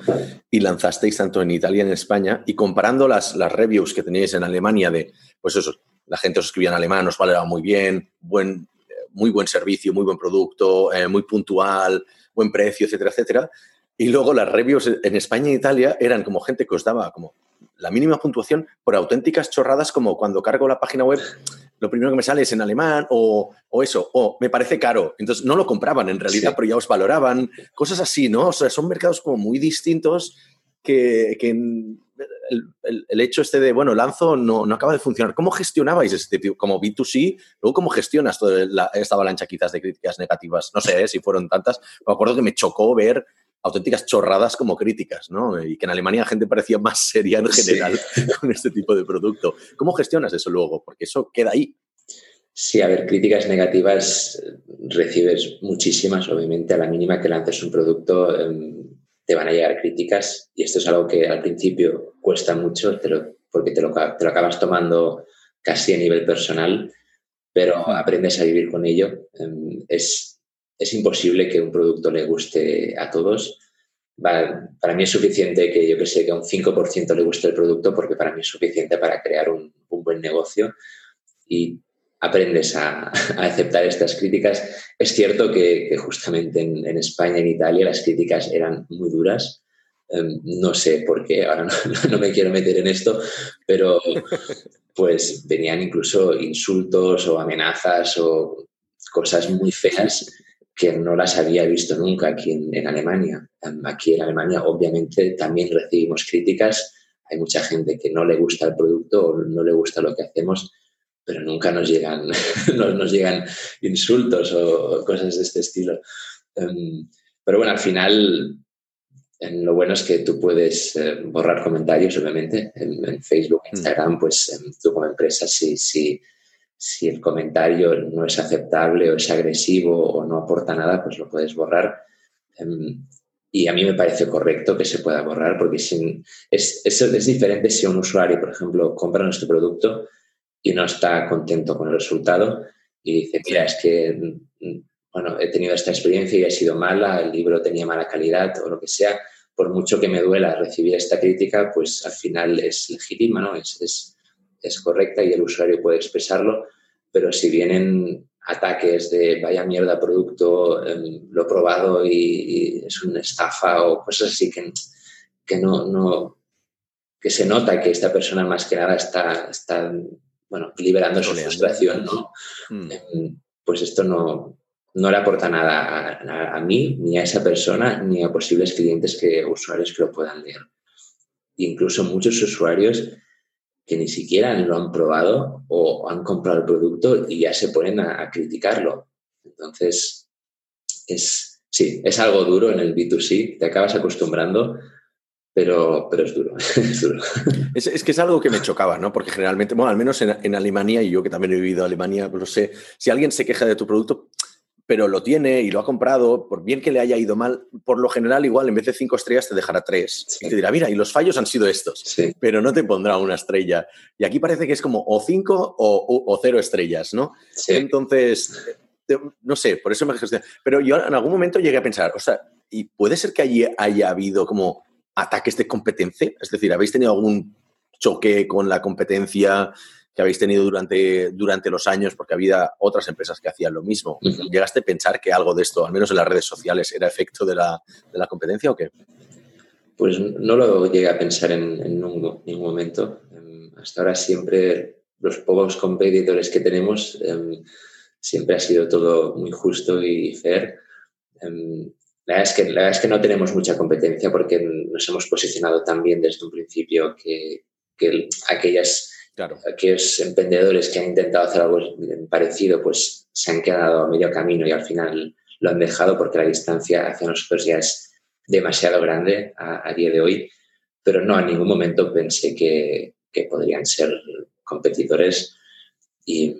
y lanzasteis tanto en Italia y en España, y comparando las, las reviews que teníais en Alemania de, pues eso, la gente os escribía en alemán, os valoraba muy bien, buen, muy buen servicio, muy buen producto, eh, muy puntual, buen precio, etcétera, etcétera. Y luego las reviews en España e Italia eran como gente que os daba como la mínima puntuación por auténticas chorradas como cuando cargo la página web lo primero que me sale es en alemán o, eso, o me parece caro. Entonces no lo compraban en realidad, pero ya os valoraban, cosas así, ¿no? O sea, son mercados como muy distintos que, el, hecho este de, bueno, lanzo no, no acaba de funcionar. ¿Cómo gestionabais este tipo, como B2C? Luego, ¿cómo gestionas toda esta avalancha quizás de críticas negativas? No sé ¿eh? si fueron tantas. Me acuerdo que me chocó ver auténticas chorradas como críticas, ¿no? Y que en Alemania la gente parecía más seria en general [laughs] con este tipo de producto. ¿Cómo gestionas eso luego? Porque eso queda ahí.
Sí, a ver, críticas negativas recibes muchísimas, obviamente, a la mínima que lances un producto em, te van a llegar críticas y esto es algo que al principio cuesta mucho porque te lo, te lo acabas tomando casi a nivel personal, pero aprendes a vivir con ello. Em, es, es imposible que un producto le guste a todos. para mí es suficiente que yo que sé que a un 5% le guste el producto porque para mí es suficiente para crear un, buen negocio y aprendes a, aceptar estas críticas. Es cierto que, justamente en, España, en Italia, las críticas eran muy duras. Em, no sé por qué, ahora [laughs] no, me quiero meter en esto, pero pues venían incluso insultos o amenazas o cosas muy feas que no las había visto nunca aquí en, Alemania. Aquí en Alemania obviamente también recibimos críticas, hay mucha gente que no le gusta el producto o no le gusta lo que hacemos, pero nunca nos llegan, [laughs] nos, llegan insultos o cosas de este estilo. Em, pero bueno, al final lo bueno es que tú puedes eh, borrar comentarios, obviamente, en, Facebook, mm. Instagram, pues em, tú como empresa, si, si, si el comentario no es aceptable o es agresivo o no aporta nada, pues lo puedes borrar. Em, y a mí me parece correcto que se pueda borrar porque sin, es, es, es, diferente si un usuario, por ejemplo, compra nuestro producto y no está contento con el resultado y dice, mira, es que bueno, he tenido esta experiencia y ha sido mala, el libro tenía mala calidad o lo que sea, por mucho que me duela recibir esta crítica, pues al final es legítima, ¿no? Es, es, es correcta y el usuario puede expresarlo, pero si vienen ataques de vaya mierda producto, em, lo probado y, es una estafa o cosas así que, que no, no, que se nota que esta persona más que nada está, está bueno, liberando su frustración, ¿no? Mm. Em, pues esto no, no le aporta nada a, a, mí, ni a esa persona, ni a posibles clientes que usuarios que lo puedan leer. incluso muchos usuarios que ni siquiera lo han probado o han comprado el producto y ya se ponen a, criticarlo. Entonces, es, sí, es algo duro en el B2C, te acabas acostumbrando, pero, pero es duro. [laughs]
es, que es algo que me chocaba, ¿no? Porque generalmente, bueno, al menos en, en, Alemania, y yo que también he vivido en Alemania, pues lo sé, si alguien se queja de tu producto, pero lo tiene y lo ha comprado, por bien que le haya ido mal, por lo general igual en vez de cinco estrellas te dejará tres. Y te dirá, mira, y los fallos han sido estos, pero no te pondrá una estrella. Y aquí parece que es como o cinco o, cero estrellas, ¿no? Entonces, no sé, por eso me Pero yo en algún momento llegué a pensar, o sea, ¿y puede ser que allí haya habido como ataques de competencia? Es decir, ¿habéis tenido algún choque con la competencia que habéis tenido durante, durante los años, porque había otras empresas que hacían lo mismo. ¿Llegaste a pensar que algo de esto, al menos en las redes sociales, era efecto de la, de la competencia o qué?
Pues no lo llegué a pensar en, ningún, momento. Em, hasta ahora siempre los pocos competidores que tenemos em, siempre ha sido todo muy justo y fair. Em, la, verdad es que, la verdad es que no tenemos mucha competencia porque nos hemos posicionado también desde un principio que, que aquellas Claro. Aquellos emprendedores que han intentado hacer algo parecido, pues se han quedado a medio camino y al final lo han dejado porque la distancia hacia nosotros ya es demasiado grande a, día de hoy. Pero no, en ningún momento pensé que, podrían ser competidores. Y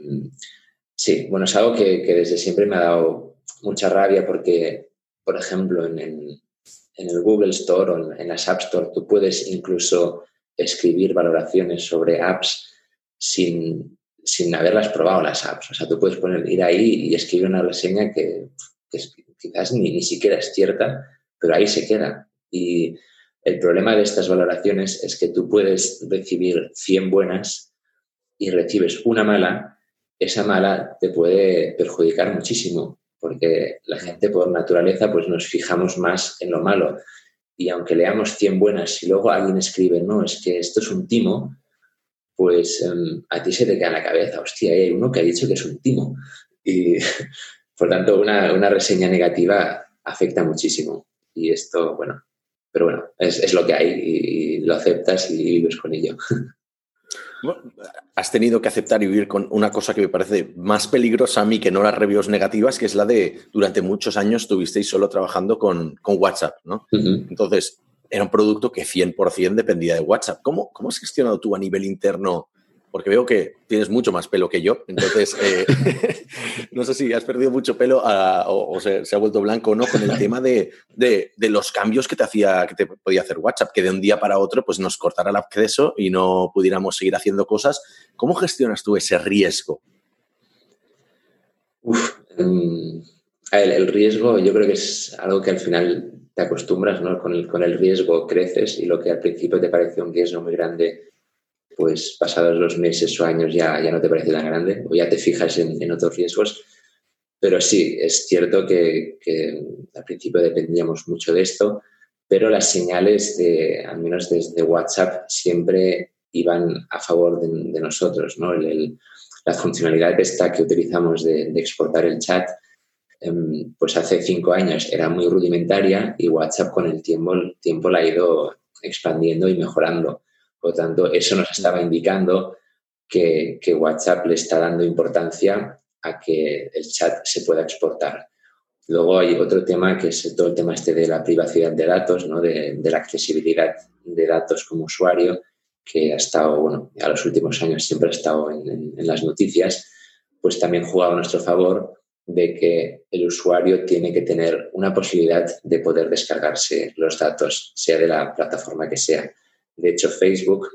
sí, bueno, es algo que, desde siempre me ha dado mucha rabia porque, por ejemplo, en, en el Google Store o en las App Store tú puedes incluso escribir valoraciones sobre apps sin, sin haberlas probado las apps. O sea, tú puedes poner, ir ahí y escribir una reseña que, quizás ni, ni siquiera es cierta, pero ahí se queda. Y el problema de estas valoraciones es que tú puedes recibir 100 buenas y recibes una mala, esa mala te puede perjudicar muchísimo, porque la gente por naturaleza pues nos fijamos más en lo malo y aunque leamos 100 buenas, y luego alguien escribe, no, es que esto es un timo, pues em, a ti se te queda en la cabeza, hostia, hay uno que ha dicho que es un timo. Y [laughs] por tanto, una, una reseña negativa afecta muchísimo. Y esto, bueno, pero bueno, es, es lo que hay y, lo aceptas y vives con ello. [laughs]
has tenido que aceptar y vivir con una cosa que me parece más peligrosa a mí que no las reviews negativas, que es la de durante muchos años estuvisteis solo trabajando con, con WhatsApp, ¿no? Entonces, era un producto que 100% dependía de WhatsApp. ¿Cómo, ¿Cómo has gestionado tú a nivel interno porque veo que tienes mucho más pelo que yo, entonces eh, [laughs] no sé si has perdido mucho pelo ah, o, se, ha vuelto blanco o no con el [laughs] tema de, los cambios que te hacía, que te podía hacer WhatsApp, que de un día para otro pues nos cortara el acceso y no pudiéramos seguir haciendo cosas. ¿Cómo gestionas tú ese riesgo?
Em, el, riesgo yo creo que es algo que al final te acostumbras, ¿no? Con el, con el riesgo creces y lo que al principio te parece un riesgo muy grande pues pasados los meses o años ya, ya no te parece tan grande o ya te fijas en, otros riesgos. Pero sí, es cierto que, al principio dependíamos mucho de esto, pero las señales, de, al menos desde WhatsApp, siempre iban a favor de, nosotros. ¿no? la funcionalidad esta que utilizamos de, exportar el chat, em, pues hace cinco años era muy rudimentaria y WhatsApp con el tiempo, el tiempo la ha ido expandiendo y mejorando. Por lo tanto, eso nos estaba indicando que, que WhatsApp le está dando importancia a que el chat se pueda exportar. Luego hay otro tema que es todo el tema este de la privacidad de datos, ¿no? de, la accesibilidad de datos como usuario, que ha estado, bueno, a los últimos años siempre ha estado en, las noticias, pues también jugado a nuestro favor de que el usuario tiene que tener una posibilidad de poder descargarse los datos, sea de la plataforma que sea. De hecho, Facebook,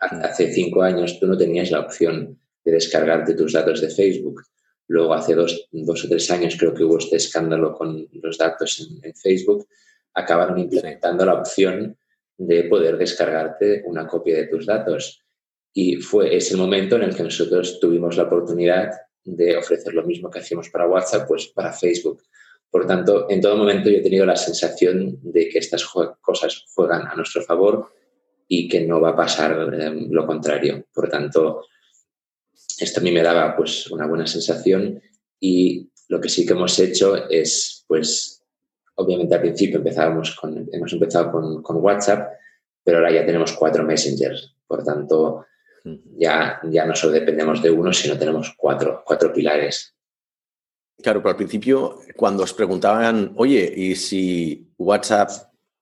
hace cinco años tú no tenías la opción de descargarte tus datos de Facebook. Luego, hace dos, o tres años, creo que hubo este escándalo con los datos en, Facebook, acabaron implementando la opción de poder descargarte una copia de tus datos. Y fue ese el momento en el que nosotros tuvimos la oportunidad de ofrecer lo mismo que hacíamos para WhatsApp, pues para Facebook. Por tanto, en todo momento yo he tenido la sensación de que estas cosas juegan a nuestro favor y que no va a pasar em, lo contrario. Por tanto, esto a mí me daba pues una buena sensación y lo que sí que hemos hecho es pues obviamente al principio empezábamos con, hemos empezado con, con WhatsApp, pero ahora ya tenemos cuatro messengers. Por tanto, ya, ya no solo dependemos de uno, sino tenemos cuatro, cuatro pilares.
Claro, pero al principio, cuando os preguntaban, oye, ¿y si WhatsApp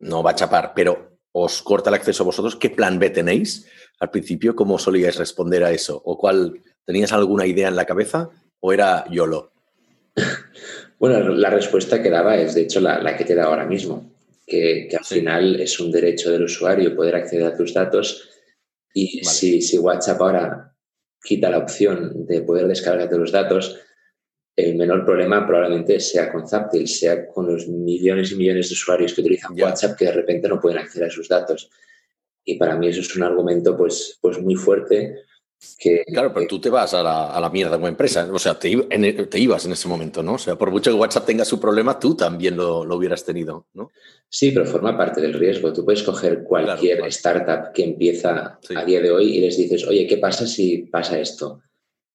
no va a chapar, pero os corta el acceso a vosotros, qué plan B tenéis? Al principio, ¿cómo solíais responder a eso? ¿O cuál tenías alguna idea en la cabeza o era YOLO? [laughs]
Bueno, la respuesta que daba es, de hecho, la, que te da ahora mismo, que, al final es un derecho del usuario poder acceder a tus datos y si, si WhatsApp ahora quita la opción de poder descargarte los datos, el menor problema probablemente sea con Zaptil, sea con los millones y millones de usuarios que utilizan WhatsApp que de repente no pueden acceder a sus datos. Y para mí eso es un argumento pues, pues muy fuerte
claro, pero tú te vas a la, a la mierda como empresa. O sea, te, te, ibas en ese momento, ¿no? O sea, por mucho que WhatsApp tenga su problema, tú también lo, lo hubieras tenido, ¿no?
Sí, pero forma parte del riesgo. Tú puedes coger cualquier startup que empieza a día de hoy y les dices, oye, ¿qué pasa si pasa esto?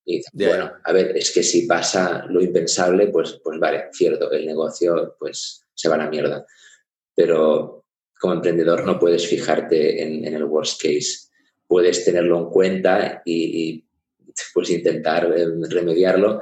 Y dices, bueno, a ver, es que si pasa lo impensable, pues, pues vale, cierto, el negocio pues se va a la mierda. Pero como emprendedor no puedes fijarte en, en el worst case puedes tenerlo en cuenta y, pues intentar eh, remediarlo,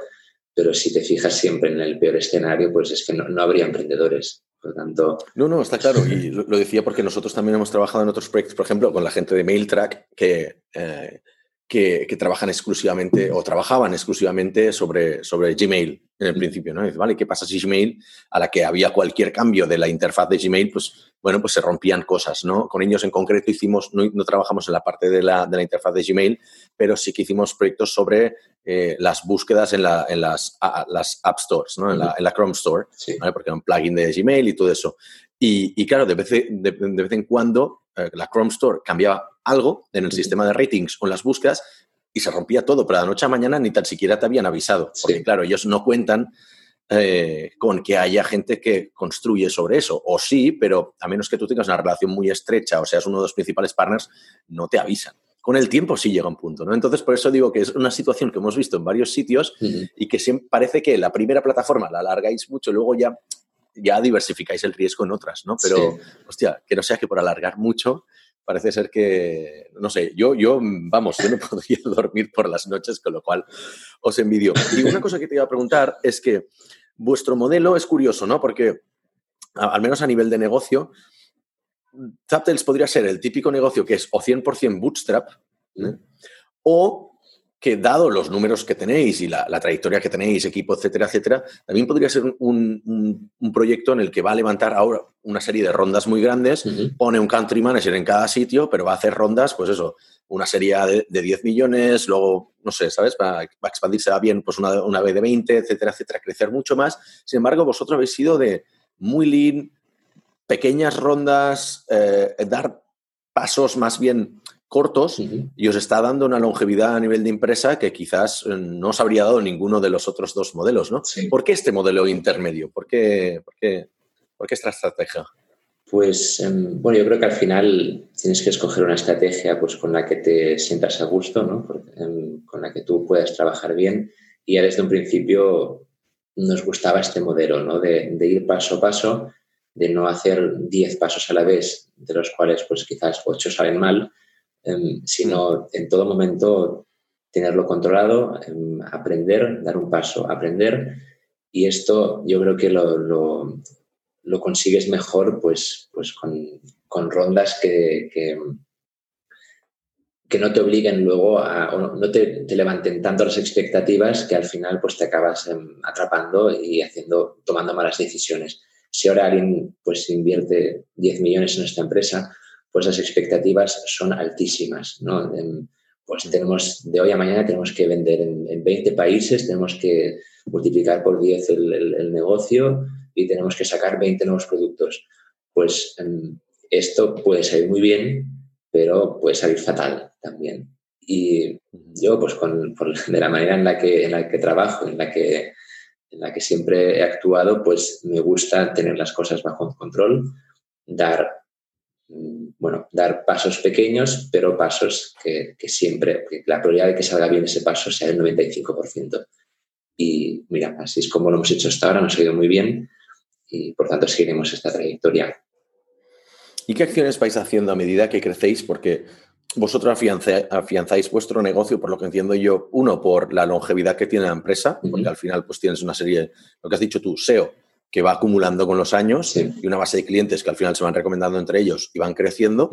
pero si te fijas siempre en el peor escenario, pues es que no, habría emprendedores. Por tanto...
No, no, está claro. Y lo, decía porque nosotros también hemos trabajado en otros proyectos, por ejemplo, con la gente de MailTrack, que eh, que, trabajan exclusivamente o trabajaban exclusivamente sobre, sobre Gmail en el principio, ¿no? ¿vale? ¿Qué pasa si Gmail, a la que había cualquier cambio de la interfaz de Gmail, pues, bueno, pues se rompían cosas, ¿no? Con ellos en concreto hicimos, no, trabajamos en la parte de la, de la, interfaz de Gmail, pero sí que hicimos proyectos sobre eh, las búsquedas en, la, en las, las App Stores, ¿no? En la, en la Chrome Store, ¿vale? Porque era un plugin de Gmail y todo eso. Y, y claro, de vez, de, de vez en cuando eh, la Chrome Store cambiaba algo en el sistema de ratings o en las búsquedas y se rompía todo, pero de la noche a mañana ni tan siquiera te habían avisado. Porque, claro, ellos no cuentan eh, con que haya gente que construye sobre eso. O sí, pero a menos que tú tengas una relación muy estrecha o seas uno de los principales partners, no te avisan. Con el tiempo sí llega un punto, ¿no? Entonces, por eso digo que es una situación que hemos visto en varios sitios y que siempre parece que la primera plataforma la alargáis mucho, luego ya, ya diversificáis el riesgo en otras, ¿no? Pero, hostia, que no sea que por alargar mucho parece ser que, no sé, yo, yo, vamos, yo no [laughs] podría dormir por las noches, con lo cual os envidio. Y una cosa que te iba a preguntar es que vuestro modelo es curioso, ¿no? Porque, al menos a nivel de negocio, Zaptels podría ser el típico negocio que es o 100% bootstrap, ¿eh? o que dado los números que tenéis y la, trayectoria que tenéis, equipo, etcétera, etcétera, también podría ser un, proyecto en el que va a levantar ahora una serie de rondas muy grandes, pone un country manager en cada sitio, pero va a hacer rondas, pues eso, una serie de, 10 millones, luego, no sé, ¿sabes? Va, va a expandirse bien pues una, una vez de 20, etcétera, etcétera, crecer mucho más. Sin embargo, vosotros habéis sido de muy lean, pequeñas rondas, eh, dar pasos más bien cortos y os está dando una longevidad a nivel de empresa que quizás eh, no os habría dado ninguno de los otros dos modelos, ¿no? ¿Por qué este modelo intermedio? ¿Por qué, por qué, por qué esta estrategia?
Pues em, bueno, yo creo que al final tienes que escoger una estrategia pues, con la que te sientas a gusto, ¿no? Em, con la que tú puedas trabajar bien. Y ya desde un principio nos gustaba este modelo, ¿no? De, de ir paso a paso, de no hacer 10 pasos a la vez, de los cuales pues quizás 8 salen mal, Em, sino en todo momento tenerlo controlado, em, aprender, dar un paso, aprender. Y esto yo creo que lo, lo, consigues mejor pues, pues con, rondas que, que, no te obliguen luego a, o no te, levanten tanto las expectativas que al final pues te acabas em, atrapando y haciendo, tomando malas decisiones. Si ahora alguien pues invierte 10 millones en nuestra empresa, pues las expectativas son altísimas, ¿no? Pues tenemos, de hoy a mañana tenemos que vender en, 20 países, tenemos que multiplicar por 10 el, negocio y tenemos que sacar 20 nuevos productos. Pues em, esto puede salir muy bien, pero puede salir fatal también. Y yo, pues con, de la manera en la que, en la que trabajo, en la que, en la que siempre he actuado, pues me gusta tener las cosas bajo control, dar bueno, dar pasos pequeños, pero pasos que, siempre, la probabilidad de que salga bien ese paso sea del 95%. Y mira, así es como lo hemos hecho hasta ahora, nos ha ido muy bien y por tanto seguiremos esta trayectoria.
¿Y qué acciones vais haciendo a medida que crecéis? Porque vosotros afianzáis vuestro negocio, por lo que entiendo yo, uno, por la longevidad que tiene la empresa, porque al final pues tienes una serie, lo que has dicho tú, SEO, que va acumulando con los años y una base de clientes que al final se van recomendando entre ellos y van creciendo,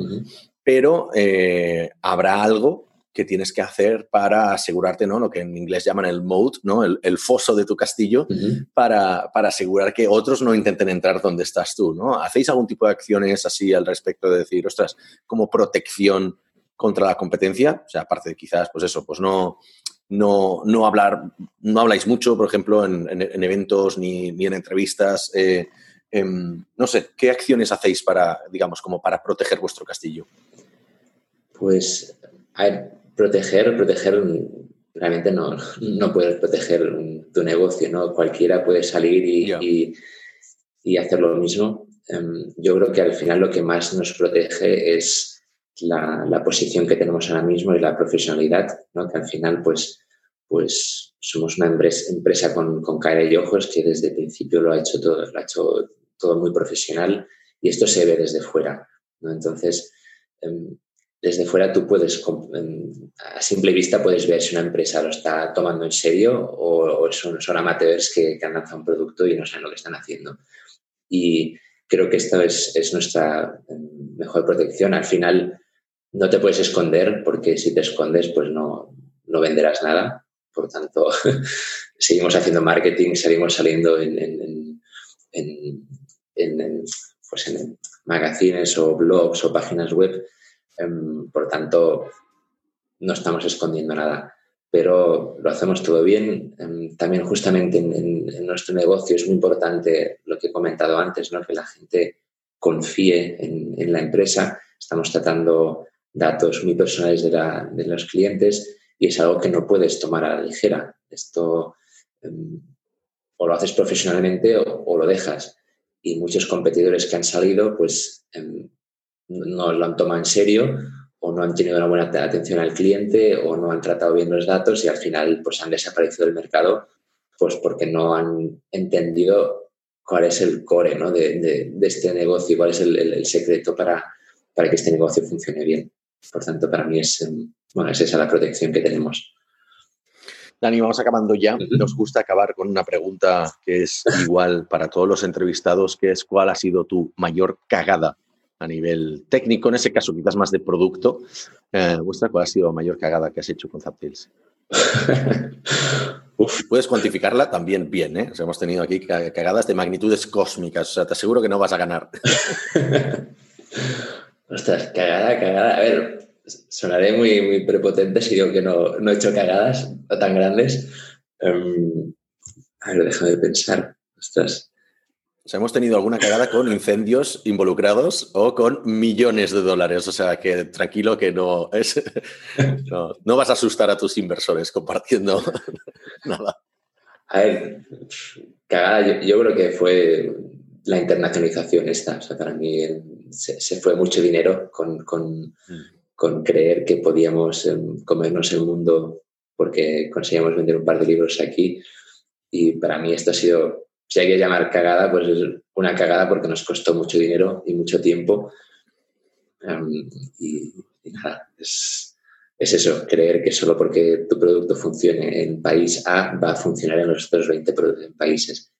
pero eh, habrá algo que tienes que hacer para asegurarte, ¿no? Lo que en inglés llaman el moat, ¿no? El, foso de tu castillo, para, para, asegurar que otros no intenten entrar donde estás tú, ¿no? ¿Hacéis algún tipo de acciones así al respecto de decir, ostras, como protección contra la competencia? O sea, aparte de quizás, pues eso, pues no, no, no, hablar, no habláis mucho, por ejemplo, en, eventos ni, en entrevistas. Eh, em, no sé, ¿qué acciones hacéis para, digamos, como para proteger vuestro castillo?
Pues, a ver, proteger, proteger, realmente no, no puedes proteger tu negocio, ¿no? Cualquiera puede salir y, y, hacer lo mismo. Em, yo creo que al final lo que más nos protege es la, posición que tenemos ahora mismo y la profesionalidad, ¿no? que al final pues, pues somos una empresa, con, con, cara y ojos que desde el principio lo ha hecho todo, lo ha hecho todo muy profesional y esto se ve desde fuera. ¿no? Entonces, em, desde fuera tú puedes, em, a simple vista puedes ver si una empresa lo está tomando en serio o, son, son, amateurs que, que, han lanzado un producto y no saben lo que están haciendo. Y creo que esto es, es nuestra em, mejor protección. Al final, no te puedes esconder porque si te escondes pues no, no venderás nada. Por tanto, [laughs] seguimos haciendo marketing, seguimos saliendo en, en, en, pues en, magazines o blogs o páginas web. Em, por tanto, no estamos escondiendo nada, pero lo hacemos todo bien. Em, también justamente en, nuestro negocio es muy importante lo que he comentado antes, ¿no? que la gente confíe en, la empresa. Estamos tratando datos muy personales de, los clientes y es algo que no puedes tomar a la ligera. Esto em, o lo haces profesionalmente o, lo dejas. Y muchos competidores que han salido pues em, no lo han tomado en serio o no han tenido una buena atención al cliente o no han tratado bien los datos y al final pues han desaparecido del mercado pues porque no han entendido cuál es el core de, este negocio, cuál es el, secreto para, para que este negocio funcione bien. Por tanto, para mí es, em, bueno, es esa la protección que tenemos.
Dani, vamos acabando ya. Nos gusta acabar con una pregunta que es igual para todos los entrevistados, que es ¿cuál ha sido tu mayor cagada a nivel técnico? En ese caso, quizás más de producto. Eh, ¿Cuál ha sido la mayor cagada que has hecho con Zaptails? [laughs] puedes cuantificarla también bien, ¿eh? hemos tenido aquí cagadas de magnitudes cósmicas. O sea, te aseguro que no vas a ganar. [laughs]
Ostras, cagada, cagada. A ver, sonaré muy, muy prepotente si digo que no, no he hecho cagadas tan grandes. Um, a ver, déjame pensar. Ostras.
O sea, hemos tenido alguna cagada con incendios involucrados o con millones de dólares. O sea, que tranquilo que no es. [laughs] No, no vas a asustar a tus inversores compartiendo [laughs] nada.
A ver, cagada, yo, yo, creo que fue la internacionalización esta. O sea, para mí se, fue mucho dinero con, mm. creer que podíamos em, comernos el mundo porque conseguíamos vender un par de libros aquí. Y para mí esto ha sido, si hay que llamar cagada, pues es una cagada porque nos costó mucho dinero y mucho tiempo. Em, y, nada, es, es eso, creer que solo porque tu producto funcione en país A va a funcionar en los otros 20 países.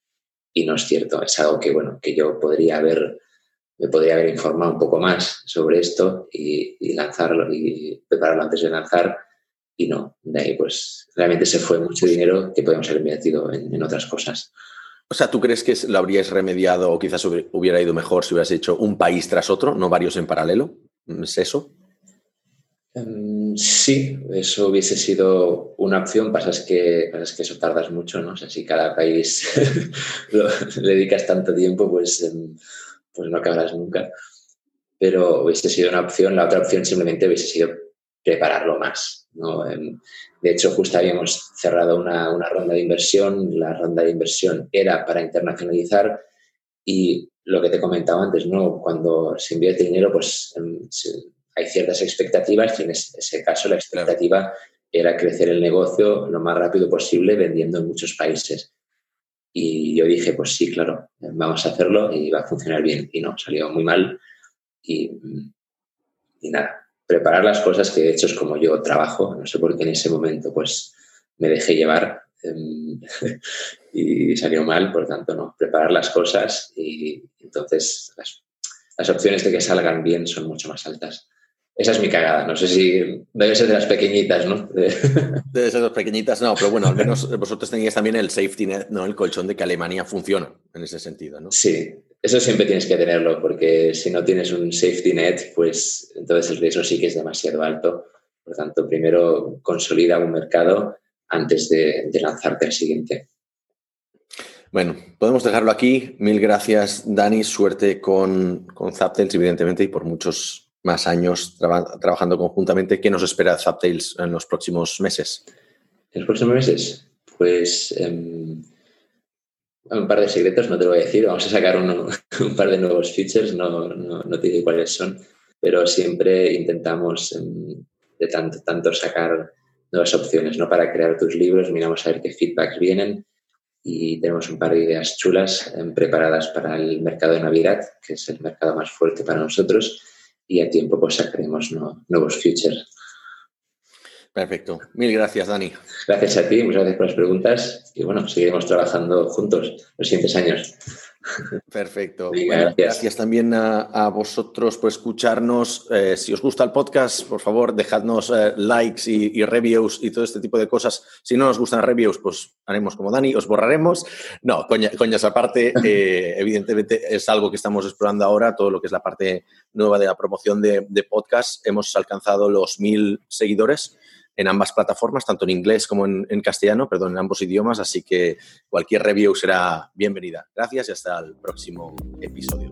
Y no es cierto, es algo que, bueno, que yo podría haber, me podría haber informado un poco más sobre esto y, lanzarlo y prepararlo antes de lanzar. Y no, de ahí pues realmente se fue mucho dinero que podemos haber invertido en, otras cosas.
O sea, ¿tú crees que lo habríais remediado o quizás hubiera ido mejor si hubieras hecho un país tras otro, no varios en paralelo? ¿Es eso?
Em, sí, eso hubiese sido una opción. Pasa es que, pasa que eso tardas mucho, ¿no? O sea, si cada país [laughs] le dedicas tanto tiempo, pues, em, pues no acabarás nunca. Pero hubiese sido una opción. La otra opción simplemente hubiese sido prepararlo más. ¿no? Em, de hecho, justo habíamos cerrado una, una ronda de inversión. La ronda de inversión era para internacionalizar y lo que te comentaba antes, ¿no? Cuando se invierte dinero, pues hay ciertas expectativas y en ese caso la expectativa era crecer el negocio lo más rápido posible vendiendo en muchos países. Y yo dije, pues sí, claro, vamos a hacerlo y va a funcionar bien. Y no, salió muy mal. Y, nada, preparar las cosas, que de hecho es como yo trabajo, no sé por qué en ese momento pues me dejé llevar em, [laughs] y salió mal, por tanto no, preparar las cosas y entonces las, las opciones de que salgan bien son mucho más altas. Esa es mi cagada. No sé si debe ser de las pequeñitas, ¿no? [laughs]
Debe ser de las pequeñitas, no, pero bueno, al menos vosotros teníais también el safety net, ¿no? El colchón de que Alemania funciona en ese sentido, ¿no?
Sí, eso siempre tienes que tenerlo, porque si no tienes un safety net, pues entonces el riesgo sí que es demasiado alto. Por lo tanto, primero consolida un mercado antes de, lanzarte al siguiente.
Bueno, podemos dejarlo aquí. Mil gracias, Dani. Suerte con, con Zaptels, evidentemente, y por muchos más años trabajando conjuntamente. ¿Qué nos espera Zaptails en los próximos meses?
En los próximos meses, pues em, un par de secretos, no te lo voy a decir. Vamos a sacar [laughs] un par de nuevos features, no, no, no, te digo cuáles son, pero siempre intentamos em, de tanto, tanto sacar nuevas opciones, ¿no? Para crear tus libros, miramos a ver qué feedbacks vienen y tenemos un par de ideas chulas em, preparadas para el mercado de Navidad, que es el mercado más fuerte para nosotros y a tiempo pues sacaremos nuevos features.
Perfecto. Mil gracias, Dani.
Gracias a ti, muchas gracias por las preguntas y bueno, seguiremos trabajando juntos los siguientes años.
Perfecto. gracias. también a, vosotros por escucharnos. Eh, si os gusta el podcast, por favor, dejadnos eh, likes y, reviews y todo este tipo de cosas. Si no nos gustan reviews, pues haremos como Dani, os borraremos. No, coña, coñas aparte, [laughs] eh, evidentemente es algo que estamos explorando ahora, todo lo que es la parte nueva de la promoción de, de podcast. Hemos alcanzado los mil seguidores en ambas plataformas, tanto en inglés como en, castellano, perdón, en ambos idiomas, así que cualquier review será bienvenida. Gracias y hasta el próximo episodio.